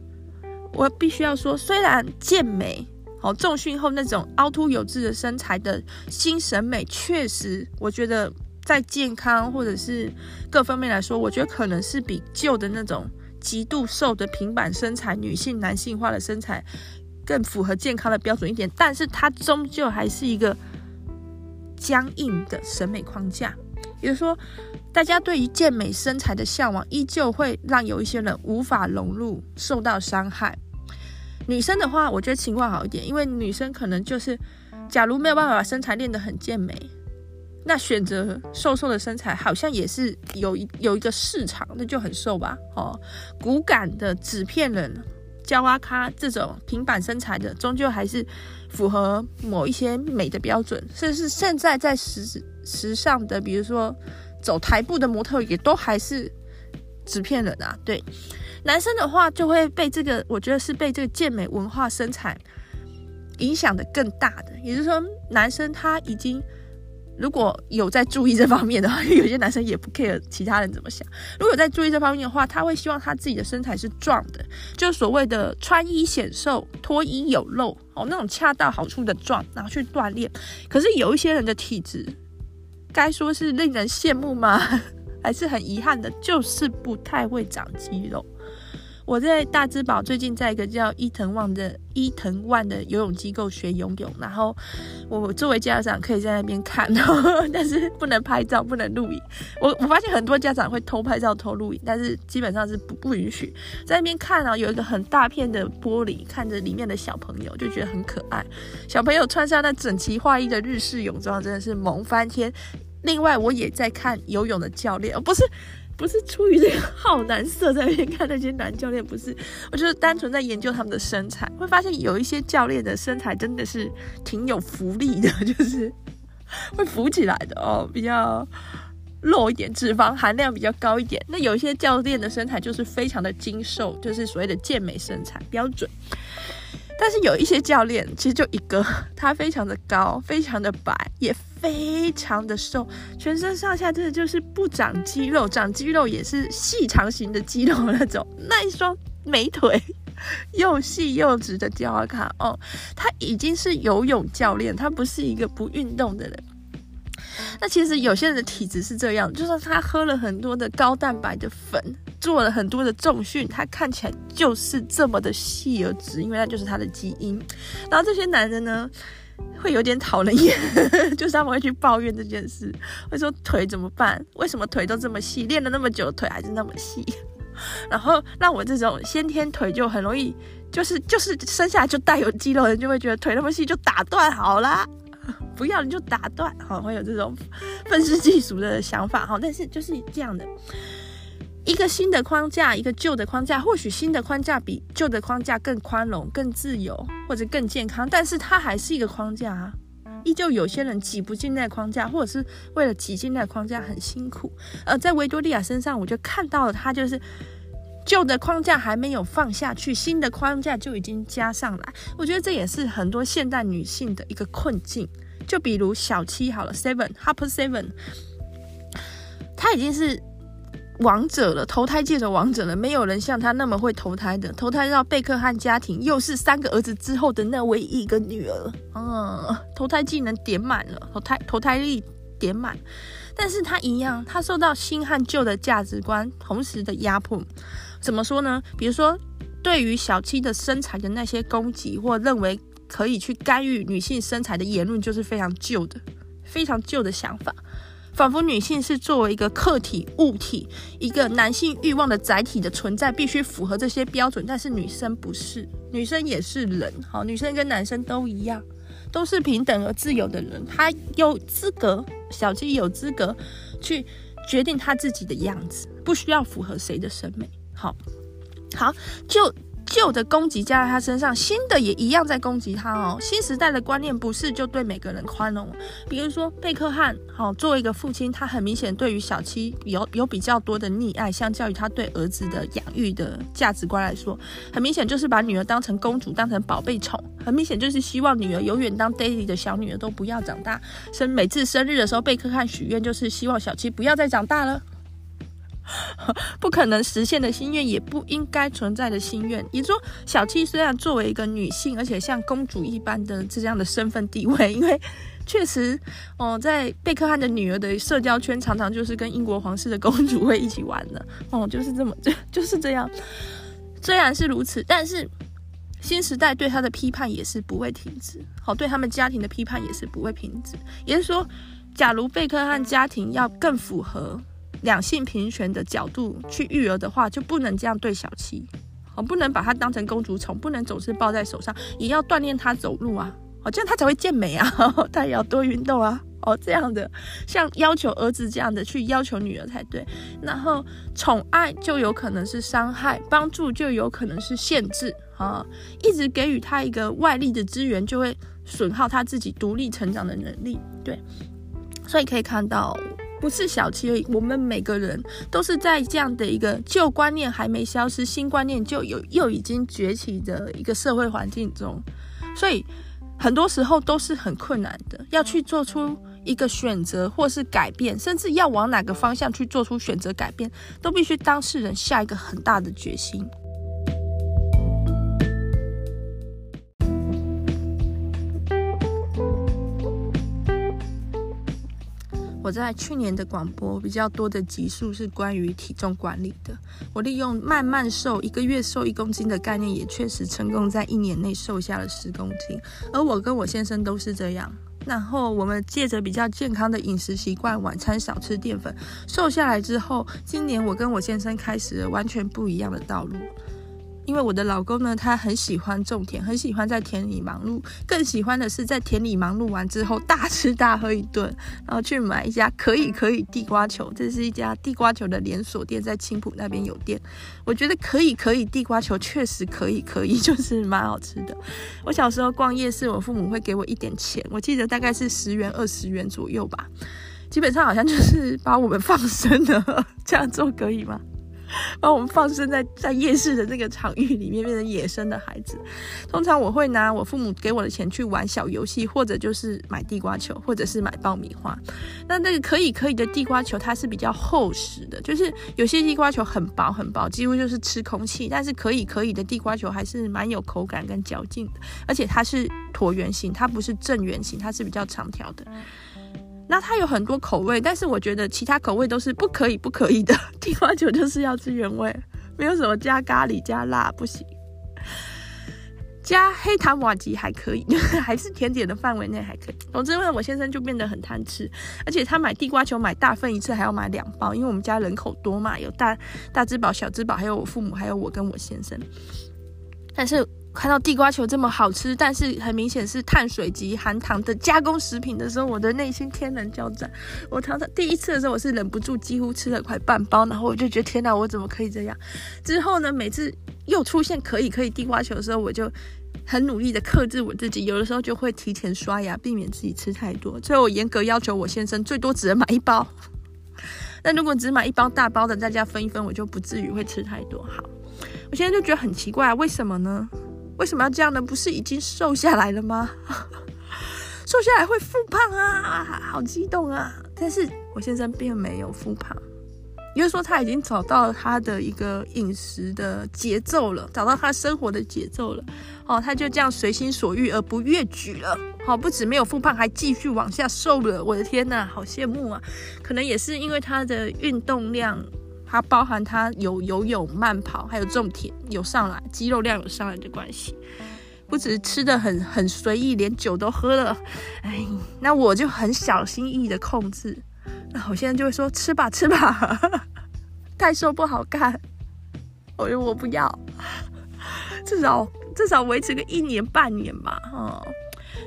我必须要说，虽然健美，好重训后那种凹凸有致的身材的新审美，确实，我觉得。在健康或者是各方面来说，我觉得可能是比旧的那种极度瘦的平板身材、女性男性化的身材更符合健康的标准一点。但是它终究还是一个僵硬的审美框架，也就是说，大家对于健美身材的向往，依旧会让有一些人无法融入，受到伤害。女生的话，我觉得情况好一点，因为女生可能就是，假如没有办法把身材练得很健美，那选择瘦瘦的身材好像也是有一有一个市场，那就很瘦吧。哦，骨感的纸片人、娇阿卡这种平板身材的，终究还是符合某一些美的标准，甚至现在在时时尚的，比如说走台步的模特，也都还是纸片人啊。对。男生的话就会被这个，我觉得是被这个健美文化身材影响的更大的。也就是说，男生他已经如果有在注意这方面的话，有些男生也不 care 其他人怎么想。如果有在注意这方面的话，他会希望他自己的身材是壮的，就所谓的穿衣显瘦，脱衣有肉哦，那种恰到好处的壮，然后去锻炼。可是有一些人的体质，该说是令人羡慕吗？(laughs) 还是很遗憾的，就是不太会长肌肉。我在大之宝最近在一个叫伊藤万的伊藤万的游泳机构学游泳，然后我作为家长可以在那边看，(laughs) 但是不能拍照，不能录影。我我发现很多家长会偷拍照、偷录影，但是基本上是不不允许在那边看啊。有一个很大片的玻璃，看着里面的小朋友就觉得很可爱。小朋友穿上那整齐划一的日式泳装，真的是萌翻天。另外，我也在看游泳的教练，不是。不是出于这个好男色在那边看那些男教练，不是，我就是单纯在研究他们的身材，会发现有一些教练的身材真的是挺有浮力的，就是会浮起来的哦，比较肉一点，脂肪含量比较高一点。那有一些教练的身材就是非常的精瘦，就是所谓的健美身材标准。但是有一些教练其实就一个，(laughs) 他非常的高，非常的白，也非常的瘦，全身上下真的就是不长肌肉，长肌肉也是细长型的肌肉那种。(laughs) 那一双美腿 (laughs) 又细又直的胶阿卡哦，他已经是游泳教练，他不是一个不运动的人。那其实有些人的体质是这样，就是他喝了很多的高蛋白的粉，做了很多的重训，他看起来就是这么的细而直，因为那就是他的基因。然后这些男人呢，会有点讨人厌，(laughs) 就是他们会去抱怨这件事，会说腿怎么办？为什么腿都这么细？练了那么久，腿还是那么细？然后让我这种先天腿就很容易，就是就是生下来就带有肌肉的人，就会觉得腿那么细就打断好啦。不要你就打断，哈，会有这种愤世嫉俗的想法，哈，但是就是这样的，一个新的框架，一个旧的框架，或许新的框架比旧的框架更宽容、更自由或者更健康，但是它还是一个框架啊，依旧有些人挤不进那个框架，或者是为了挤进那个框架很辛苦。而在维多利亚身上，我就看到了她就是旧的框架还没有放下去，新的框架就已经加上来。我觉得这也是很多现代女性的一个困境。就比如小七好了，Seven Harper Seven，她已经是王者了，投胎界的王者了，没有人像他那么会投胎的。投胎到贝克汉家庭，又是三个儿子之后的那唯一一个女儿，嗯，投胎技能点满了，投胎投胎力点满，但是他一样，他受到新和旧的价值观同时的压迫。怎么说呢？比如说，对于小七的身材的那些攻击，或认为。可以去干预女性身材的言论，就是非常旧的、非常旧的想法，仿佛女性是作为一个客体、物体，一个男性欲望的载体的存在，必须符合这些标准。但是女生不是，女生也是人，好，女生跟男生都一样，都是平等而自由的人。她有资格，小七有资格去决定她自己的样子，不需要符合谁的审美。好，好，就。旧的攻击加在他身上，新的也一样在攻击他哦。新时代的观念不是就对每个人宽容，比如说贝克汉，好，作为一个父亲，他很明显对于小七有有比较多的溺爱，相较于他对儿子的养育的价值观来说，很明显就是把女儿当成公主，当成宝贝宠，很明显就是希望女儿永远当 daddy 的小女儿，都不要长大。生每次生日的时候，贝克汉许愿就是希望小七不要再长大了。(laughs) 不可能实现的心愿，也不应该存在的心愿。也说，小七虽然作为一个女性，而且像公主一般的这样的身份地位，因为确实，哦，在贝克汉的女儿的社交圈，常常就是跟英国皇室的公主会一起玩的，(laughs) 哦，就是这么，就就是这样。(laughs) 虽然是如此，但是新时代对她的批判也是不会停止，好，对他们家庭的批判也是不会停止。也就是说，假如贝克汉家庭要更符合。两性平权的角度去育儿的话，就不能这样对小七，哦，不能把她当成公主宠，不能总是抱在手上，也要锻炼她走路啊，哦，这样她才会健美啊，(laughs) 她也要多运动啊，哦，这样的，像要求儿子这样的去要求女儿才对。然后宠爱就有可能是伤害，帮助就有可能是限制啊，一直给予她一个外力的资源，就会损耗她自己独立成长的能力。对，所以可以看到。不是小气而已，我们每个人都是在这样的一个旧观念还没消失，新观念就有又已经崛起的一个社会环境中，所以很多时候都是很困难的，要去做出一个选择或是改变，甚至要往哪个方向去做出选择改变，都必须当事人下一个很大的决心。我在去年的广播比较多的集数是关于体重管理的。我利用慢慢瘦，一个月瘦一公斤的概念，也确实成功在一年内瘦下了十公斤。而我跟我先生都是这样。然后我们借着比较健康的饮食习惯，晚餐少吃淀粉，瘦下来之后，今年我跟我先生开始了完全不一样的道路。因为我的老公呢，他很喜欢种田，很喜欢在田里忙碌，更喜欢的是在田里忙碌完之后大吃大喝一顿，然后去买一家可以可以地瓜球，这是一家地瓜球的连锁店，在青浦那边有店。我觉得可以可以地瓜球确实可以可以，就是蛮好吃的。我小时候逛夜市，我父母会给我一点钱，我记得大概是十元二十元左右吧，基本上好像就是把我们放生了，这样做可以吗？把我们放生在在夜市的这个场域里面，变成野生的孩子。通常我会拿我父母给我的钱去玩小游戏，或者就是买地瓜球，或者是买爆米花。那那个可以可以的地瓜球，它是比较厚实的，就是有些地瓜球很薄很薄，几乎就是吃空气。但是可以可以的地瓜球还是蛮有口感跟嚼劲的，而且它是椭圆形，它不是正圆形，它是比较长条的。那它有很多口味，但是我觉得其他口味都是不可以不可以的。地瓜球就是要吃原味，没有什么加咖喱加辣不行，加黑糖玛吉还可以，(laughs) 还是甜点的范围内还可以。总之呢，我先生就变得很贪吃，而且他买地瓜球买大份一次还要买两包，因为我们家人口多嘛，有大大只宝、小只宝，还有我父母，还有我跟我先生。但是。看到地瓜球这么好吃，但是很明显是碳水及含糖的加工食品的时候，我的内心天人交战。我常常第一次的时候，我是忍不住几乎吃了快半包，然后我就觉得天哪，我怎么可以这样？之后呢，每次又出现可以可以地瓜球的时候，我就很努力的克制我自己，有的时候就会提前刷牙，避免自己吃太多。最后我严格要求我先生最多只能买一包。那如果只买一包大包的，大家分一分，我就不至于会吃太多。好，我现在就觉得很奇怪，为什么呢？为什么要这样呢？不是已经瘦下来了吗？(laughs) 瘦下来会复胖啊，好激动啊！但是我先生并没有复胖，也就是说他已经找到他的一个饮食的节奏了，找到他生活的节奏了。哦，他就这样随心所欲而不越矩了。好，不止没有复胖，还继续往下瘦了。我的天哪，好羡慕啊！可能也是因为他的运动量。它包含它有游泳、慢跑，还有种田有上来，肌肉量有上来的关系。不只是吃的很很随意，连酒都喝了。哎，那我就很小心翼翼的控制。那我现在就会说吃吧吃吧，太瘦不好看。我说我不要，至少至少维持个一年半年吧。哦，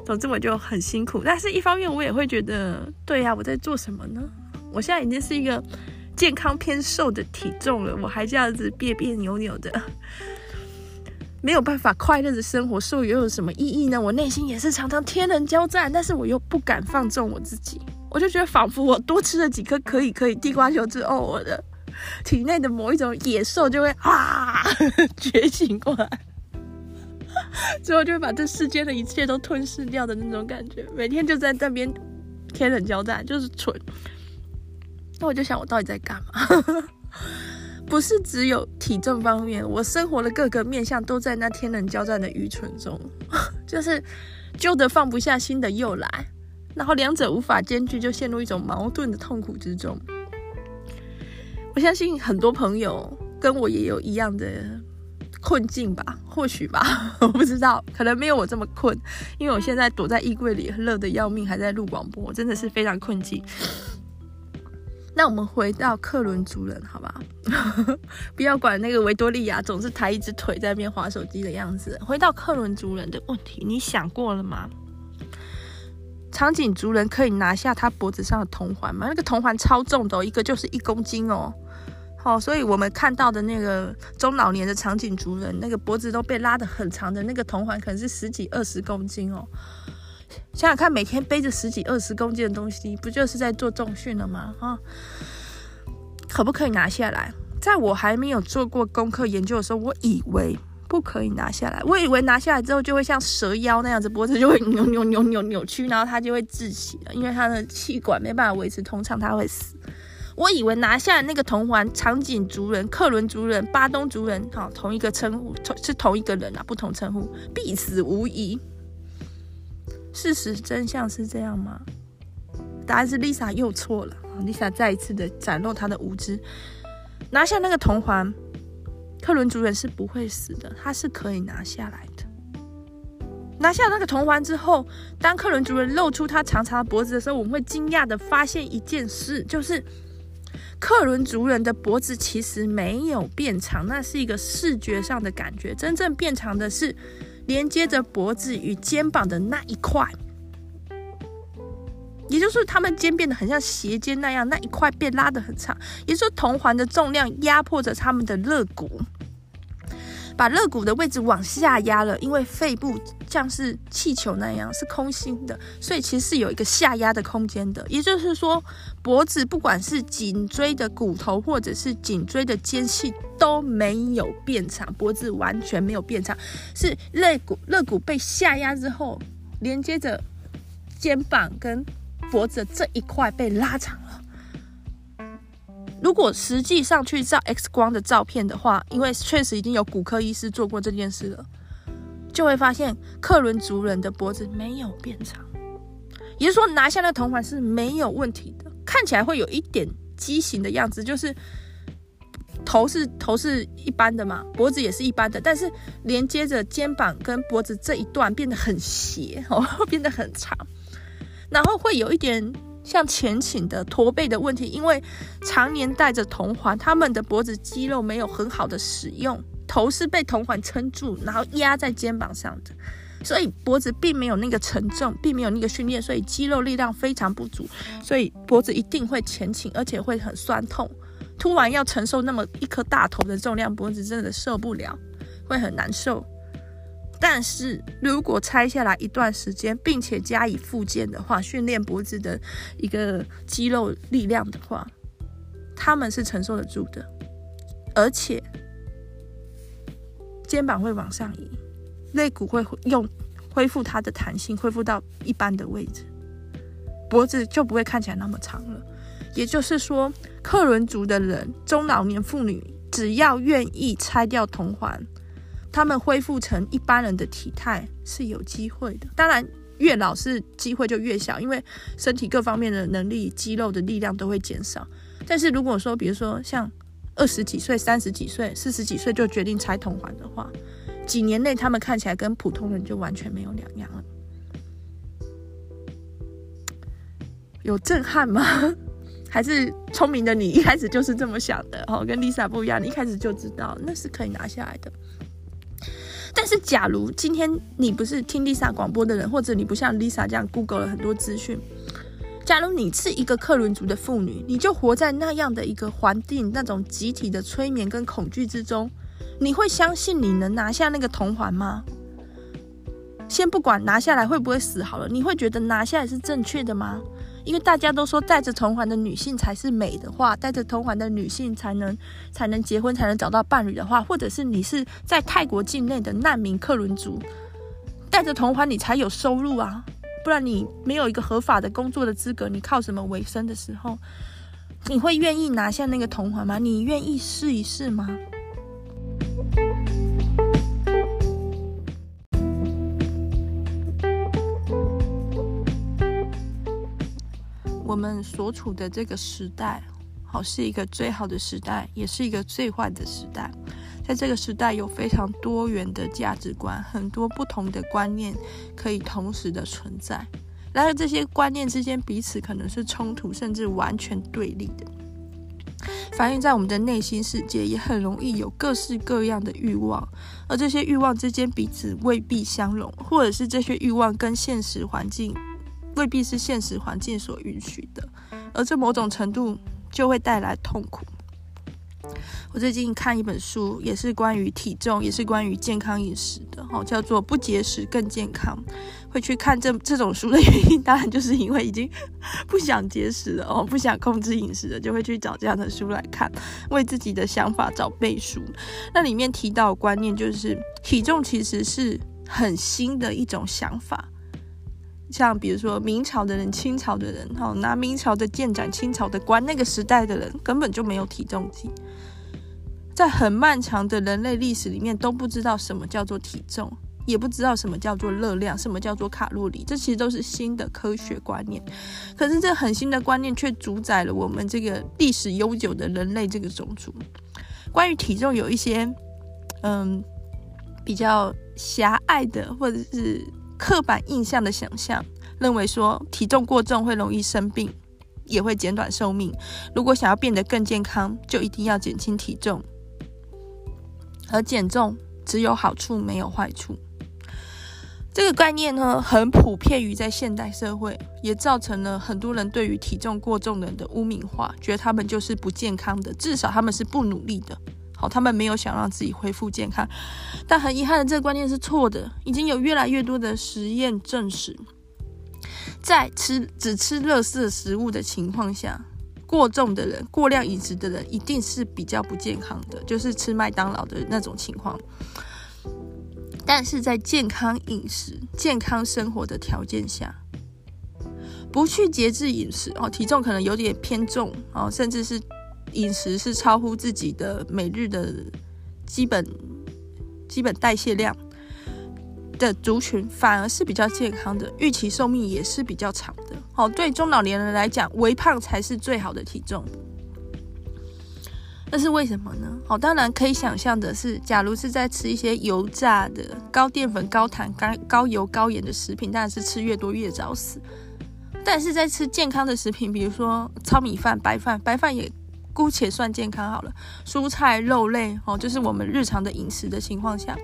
总之我就很辛苦，但是一方面我也会觉得，对呀，我在做什么呢？我现在已经是一个。健康偏瘦的体重了，我还这样子别别扭扭的，(laughs) 没有办法快乐的生活，瘦又有什么意义呢？我内心也是常常天人交战，但是我又不敢放纵我自己，我就觉得仿佛我多吃了几颗可以可以地瓜球之后，我的 (laughs) 体内的某一种野兽就会啊 (laughs) 觉醒过来，最后就会把这世间的一切都吞噬掉的那种感觉，每天就在那边天人交战，就是蠢。那我就想，我到底在干嘛？(laughs) 不是只有体重方面，我生活的各个面向都在那天人交战的愚蠢中，(laughs) 就是旧的放不下，新的又来，然后两者无法兼具，就陷入一种矛盾的痛苦之中。我相信很多朋友跟我也有一样的困境吧，或许吧，(laughs) 我不知道，可能没有我这么困，因为我现在躲在衣柜里，热得要命，还在录广播，真的是非常困境。那我们回到克伦族人，好吧？(laughs) 不要管那个维多利亚总是抬一只腿在那边滑手机的样子。回到克伦族人的问题，你想过了吗？长颈族人可以拿下他脖子上的铜环吗？那个铜环超重的哦，一个就是一公斤哦。好，所以我们看到的那个中老年的长颈族人，那个脖子都被拉得很长的那个铜环，可能是十几二十公斤哦。想想看，每天背着十几二十公斤的东西，不就是在做重训了吗？啊，可不可以拿下来？在我还没有做过功课研究的时候，我以为不可以拿下来。我以为拿下来之后就会像蛇妖那样子，脖子就会扭扭扭扭扭曲，然后它就会窒息了，因为它的气管没办法维持通畅，它会死。我以为拿下那个铜环，长颈族人、克伦族人、巴东族人，好，同一个称呼，同是同一个人啊，不同称呼，必死无疑。事实真相是这样吗？答案是 Lisa 又错了。Lisa 再一次的展露她的无知。拿下那个铜环，克伦族人是不会死的，他是可以拿下来的。拿下那个铜环之后，当克伦族人露出他长长的脖子的时候，我们会惊讶的发现一件事，就是克伦族人的脖子其实没有变长，那是一个视觉上的感觉，真正变长的是。连接着脖子与肩膀的那一块，也就是他们肩变得很像斜肩那样，那一块被拉得很长，也就是铜环的重量压迫着他们的肋骨。把肋骨的位置往下压了，因为肺部像是气球那样是空心的，所以其实是有一个下压的空间的。也就是说，脖子不管是颈椎的骨头或者是颈椎的间隙都没有变长，脖子完全没有变长，是肋骨肋骨被下压之后，连接着肩膀跟脖子这一块被拉长了。如果实际上去照 X 光的照片的话，因为确实已经有骨科医师做过这件事了，就会发现克伦族人的脖子没有变长，也就是说拿下那铜环是没有问题的，看起来会有一点畸形的样子，就是头是头是一般的嘛，脖子也是一般的，但是连接着肩膀跟脖子这一段变得很斜哦，(laughs) 变得很长，然后会有一点。像前倾的驼背的问题，因为常年戴着铜环，他们的脖子肌肉没有很好的使用，头是被铜环撑住，然后压在肩膀上的，所以脖子并没有那个承重，并没有那个训练，所以肌肉力量非常不足，所以脖子一定会前倾，而且会很酸痛。突然要承受那么一颗大头的重量，脖子真的受不了，会很难受。但是如果拆下来一段时间，并且加以复健的话，训练脖子的一个肌肉力量的话，他们是承受得住的，而且肩膀会往上移，肋骨会用恢复它的弹性，恢复到一般的位置，脖子就不会看起来那么长了。也就是说，克伦族的人，中老年妇女，只要愿意拆掉铜环。他们恢复成一般人的体态是有机会的，当然越老是机会就越小，因为身体各方面的能力、肌肉的力量都会减少。但是如果说，比如说像二十几岁、三十几岁、四十几岁就决定拆铜环的话，几年内他们看起来跟普通人就完全没有两样了。有震撼吗？(laughs) 还是聪明的你一开始就是这么想的？哦，跟 Lisa 不一样，你一开始就知道那是可以拿下来的。但是，假如今天你不是听 Lisa 广播的人，或者你不像 Lisa 这样 Google 了很多资讯，假如你是一个克伦族的妇女，你就活在那样的一个环境，那种集体的催眠跟恐惧之中，你会相信你能拿下那个铜环吗？先不管拿下来会不会死好了，你会觉得拿下来是正确的吗？因为大家都说戴着铜环的女性才是美的话，戴着铜环的女性才能才能结婚，才能找到伴侣的话，或者是你是在泰国境内的难民克伦族，戴着铜环你才有收入啊，不然你没有一个合法的工作的资格，你靠什么为生的时候，你会愿意拿下那个铜环吗？你愿意试一试吗？我们所处的这个时代，好，是一个最好的时代，也是一个最坏的时代。在这个时代，有非常多元的价值观，很多不同的观念可以同时的存在。然而，这些观念之间彼此可能是冲突，甚至完全对立的。反映在我们的内心世界，也很容易有各式各样的欲望，而这些欲望之间彼此未必相容，或者是这些欲望跟现实环境未必是现实环境所允许的，而这某种程度就会带来痛苦。我最近看一本书，也是关于体重，也是关于健康饮食的，哦，叫做《不节食更健康》。会去看这这种书的原因，当然就是因为已经 (laughs) 不想节食了哦，不想控制饮食了，就会去找这样的书来看，为自己的想法找背书。那里面提到的观念就是，体重其实是很新的一种想法。像比如说明朝的人、清朝的人，哈，拿明朝的剑斩清朝的官，那个时代的人根本就没有体重计，在很漫长的人类历史里面都不知道什么叫做体重。也不知道什么叫做热量，什么叫做卡路里，这其实都是新的科学观念。可是这很新的观念却主宰了我们这个历史悠久的人类这个种族。关于体重有一些嗯比较狭隘的或者是刻板印象的想象，认为说体重过重会容易生病，也会减短寿命。如果想要变得更健康，就一定要减轻体重，而减重只有好处没有坏处。这个概念呢，很普遍于在现代社会，也造成了很多人对于体重过重的人的污名化，觉得他们就是不健康的，至少他们是不努力的。好，他们没有想让自己恢复健康。但很遗憾的，这个观念是错的。已经有越来越多的实验证实，在吃只吃垃圾食物的情况下，过重的人、过量饮食的人，一定是比较不健康的，就是吃麦当劳的那种情况。但是在健康饮食、健康生活的条件下，不去节制饮食哦，体重可能有点偏重哦，甚至是饮食是超乎自己的每日的基本基本代谢量的族群，反而是比较健康的，预期寿命也是比较长的。哦，对中老年人来讲，微胖才是最好的体重。那是为什么呢？好，当然可以想象的是，假如是在吃一些油炸的、高淀粉、高糖、高高油、高盐的食品，当然是吃越多越早死。但是在吃健康的食品，比如说糙米饭、白饭，白饭也姑且算健康好了。蔬菜、肉类，哦，就是我们日常的饮食的情况下，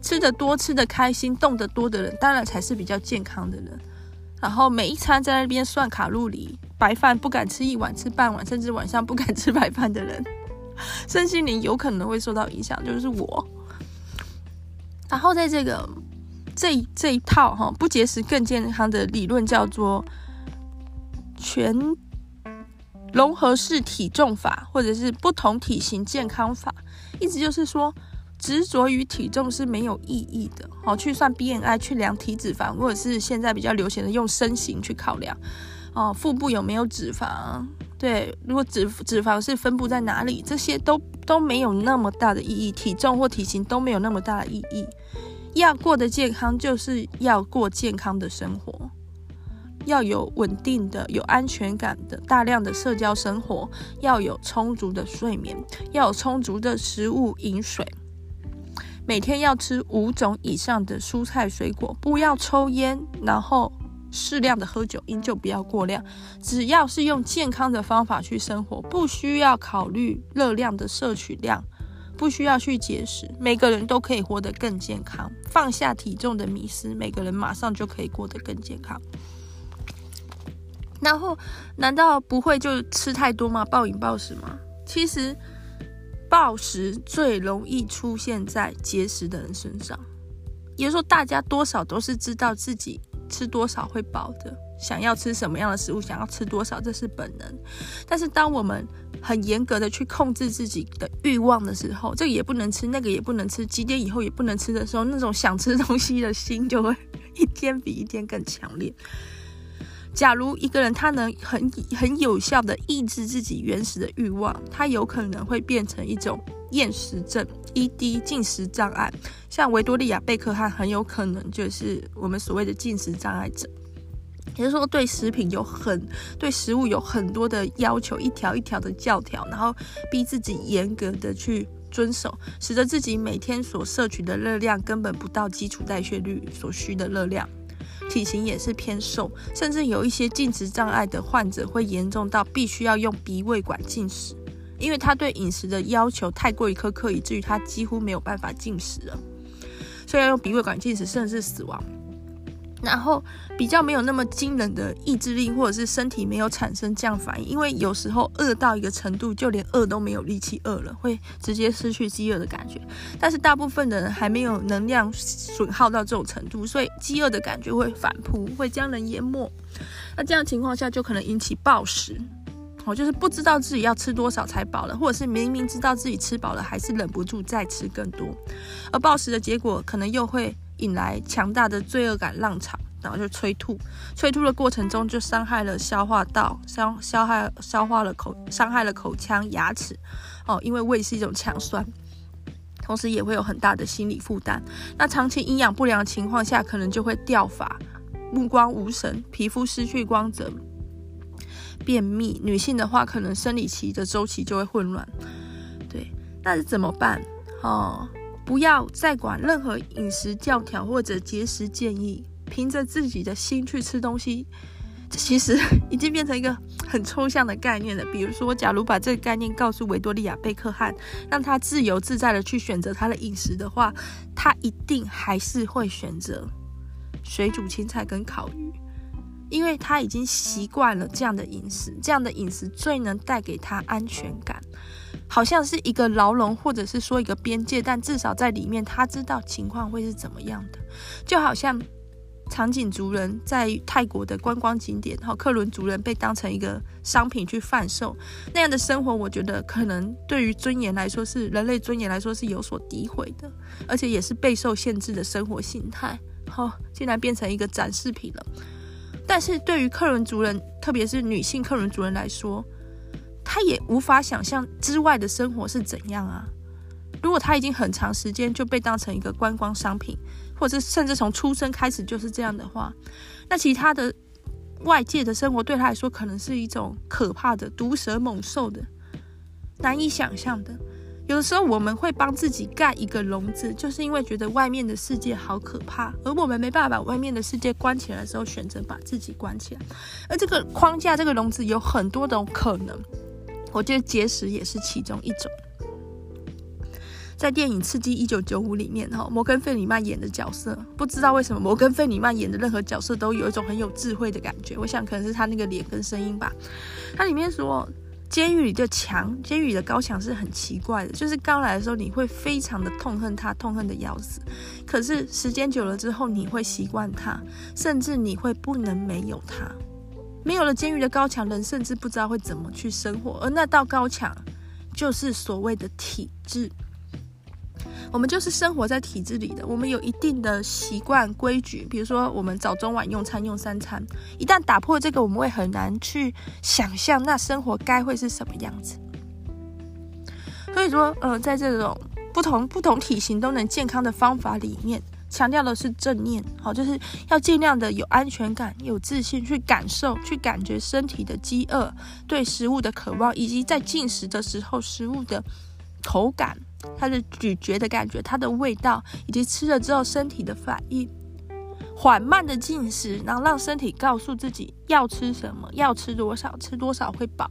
吃的多、吃的开心、动得多的人，当然才是比较健康的人。然后每一餐在那边算卡路里，白饭不敢吃一碗，吃半碗，甚至晚上不敢吃白饭的人。身心灵有可能会受到影响，就是我。然后在这个这这一套哈不节食更健康的理论叫做全融合式体重法，或者是不同体型健康法。意思就是说，执着于体重是没有意义的。好，去算 BMI，去量体脂肪，或者是现在比较流行的用身形去考量。哦，腹部有没有脂肪？对，如果脂脂肪是分布在哪里，这些都都没有那么大的意义，体重或体型都没有那么大的意义。要过得健康，就是要过健康的生活，要有稳定的、有安全感的大量的社交生活，要有充足的睡眠，要有充足的食物饮水，每天要吃五种以上的蔬菜水果，不要抽烟，然后。适量的喝酒，饮酒不要过量。只要是用健康的方法去生活，不需要考虑热量的摄取量，不需要去节食，每个人都可以活得更健康。放下体重的迷失，每个人马上就可以过得更健康。然后，难道不会就吃太多吗？暴饮暴食吗？其实，暴食最容易出现在节食的人身上。也就是说，大家多少都是知道自己。吃多少会饱的，想要吃什么样的食物，想要吃多少，这是本能。但是当我们很严格的去控制自己的欲望的时候，这个也不能吃，那个也不能吃，几点以后也不能吃的时候，那种想吃东西的心就会 (laughs) 一天比一天更强烈。假如一个人他能很很有效的抑制自己原始的欲望，他有可能会变成一种厌食症。ED 进食障碍，像维多利亚贝克汉很有可能就是我们所谓的进食障碍者，也就是说对食品有很对食物有很多的要求，一条一条的教条，然后逼自己严格的去遵守，使得自己每天所摄取的热量根本不到基础代谢率所需的热量，体型也是偏瘦，甚至有一些进食障碍的患者会严重到必须要用鼻胃管进食。因为他对饮食的要求太过于苛刻，以至于他几乎没有办法进食了，所以要用鼻胃管进食，甚至死亡。然后比较没有那么惊人的意志力，或者是身体没有产生这样反应，因为有时候饿到一个程度，就连饿都没有力气饿了，会直接失去饥饿的感觉。但是大部分的人还没有能量损耗到这种程度，所以饥饿的感觉会反扑，会将人淹没。那这样情况下就可能引起暴食，哦，就是不知道自己要吃多少才饱了，或者是明明知道自己吃饱了，还是忍不住再吃更多。而暴食的结果可能又会。引来强大的罪恶感浪潮，然后就催吐，催吐的过程中就伤害了消化道，消消害消化了口，伤害了口腔、牙齿，哦，因为胃是一种强酸，同时也会有很大的心理负担。那长期营养不良的情况下，可能就会掉发、目光无神、皮肤失去光泽、便秘。女性的话，可能生理期的周期就会混乱。对，那是怎么办？哦。不要再管任何饮食教条或者节食建议，凭着自己的心去吃东西，这其实已经变成一个很抽象的概念了。比如说，假如把这个概念告诉维多利亚贝克汉，让他自由自在的去选择他的饮食的话，他一定还是会选择水煮青菜跟烤鱼，因为他已经习惯了这样的饮食，这样的饮食最能带给他安全感。好像是一个牢笼，或者是说一个边界，但至少在里面，他知道情况会是怎么样的。就好像长颈族人在泰国的观光景点，哈，克伦族人被当成一个商品去贩售那样的生活，我觉得可能对于尊严来说，是人类尊严来说是有所诋毁的，而且也是备受限制的生活形态。好，竟然变成一个展示品了。但是对于克伦族人，特别是女性克伦族人来说，他也无法想象之外的生活是怎样啊！如果他已经很长时间就被当成一个观光商品，或者甚至从出生开始就是这样的话，那其他的外界的生活对他来说可能是一种可怕的毒蛇猛兽的，难以想象的。有的时候我们会帮自己盖一个笼子，就是因为觉得外面的世界好可怕，而我们没办法把外面的世界关起来的时候，选择把自己关起来。而这个框架、这个笼子有很多种可能。我觉得节食也是其中一种。在电影《刺激一九九五》里面，哈，摩根·费里曼演的角色，不知道为什么摩根·费里曼演的任何角色都有一种很有智慧的感觉。我想可能是他那个脸跟声音吧。他里面说，监狱里的墙，监狱里的高墙是很奇怪的，就是刚来的时候你会非常的痛恨它，痛恨的要死。可是时间久了之后，你会习惯它，甚至你会不能没有它。没有了监狱的高墙，人甚至不知道会怎么去生活。而那道高墙，就是所谓的体制。我们就是生活在体制里的，我们有一定的习惯规矩。比如说，我们早中晚用餐用三餐，一旦打破这个，我们会很难去想象那生活该会是什么样子。所以说，呃，在这种不同不同体型都能健康的方法里面。强调的是正念，好，就是要尽量的有安全感、有自信，去感受、去感觉身体的饥饿、对食物的渴望，以及在进食的时候食物的口感、它的咀嚼的感觉、它的味道，以及吃了之后身体的反应。缓慢的进食，然后让身体告诉自己要吃什么、要吃多少、吃多少会饱，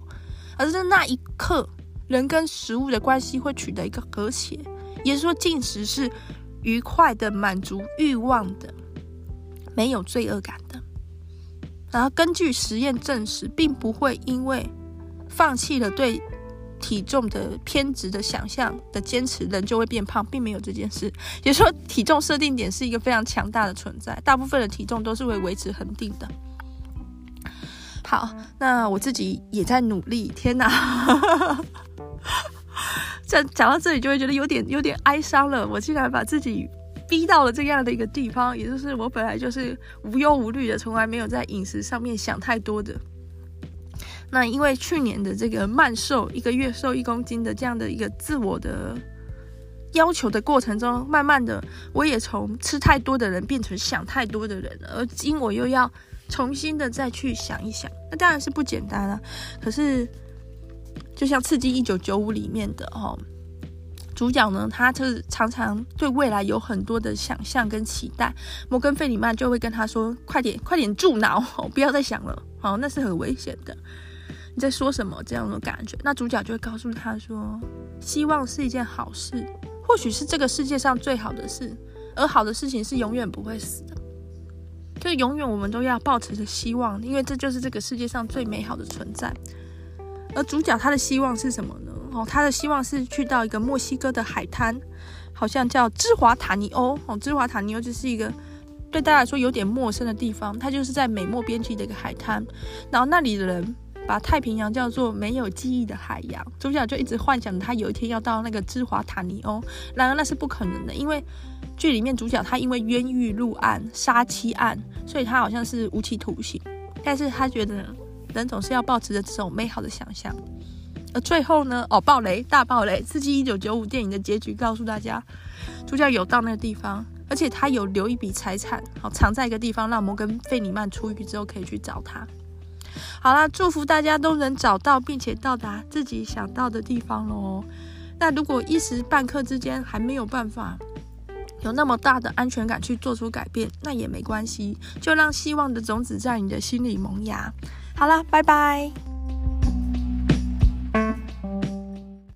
而是那一刻，人跟食物的关系会取得一个和谐。也就是说，进食是。愉快的满足欲望的，没有罪恶感的。然后根据实验证实，并不会因为放弃了对体重的偏执的想象的坚持，人就会变胖，并没有这件事。(laughs) 也说，体重设定点是一个非常强大的存在，大部分的体重都是会维持恒定的。好，那我自己也在努力。天哪！(laughs) 讲讲到这里就会觉得有点有点哀伤了。我竟然把自己逼到了这样的一个地方，也就是我本来就是无忧无虑的，从来没有在饮食上面想太多的。那因为去年的这个慢瘦，一个月瘦一公斤的这样的一个自我的要求的过程中，慢慢的我也从吃太多的人变成想太多的人了，而今我又要重新的再去想一想，那当然是不简单啊。可是。就像《刺激一九九五》里面的哦，主角呢，他就是常常对未来有很多的想象跟期待。摩根·费里曼就会跟他说：“快点，快点住脑，不要再想了，好，那是很危险的。”你在说什么？这样的感觉。那主角就会告诉他说，希望是一件好事，或许是这个世界上最好的事，而好的事情是永远不会死的。就是永远我们都要抱持着希望，因为这就是这个世界上最美好的存在。而主角他的希望是什么呢？哦，他的希望是去到一个墨西哥的海滩，好像叫芝华塔尼欧。哦，芝华塔尼欧就是一个对大家来说有点陌生的地方，它就是在美墨边境的一个海滩。然后那里的人把太平洋叫做没有记忆的海洋。主角就一直幻想他有一天要到那个芝华塔尼欧，然而那是不可能的，因为剧里面主角他因为冤狱入案、杀妻案，所以他好像是无期徒刑。但是他觉得人总是要抱持着这种美好的想象。而最后呢？哦，暴雷，大暴雷！刺激一九九五电影的结局告诉大家，主角有到那个地方，而且他有留一笔财产，好藏在一个地方，让摩根费里曼出狱之后可以去找他。好啦，祝福大家都能找到并且到达自己想到的地方喽。那如果一时半刻之间还没有办法有那么大的安全感去做出改变，那也没关系，就让希望的种子在你的心里萌芽。好了，拜拜。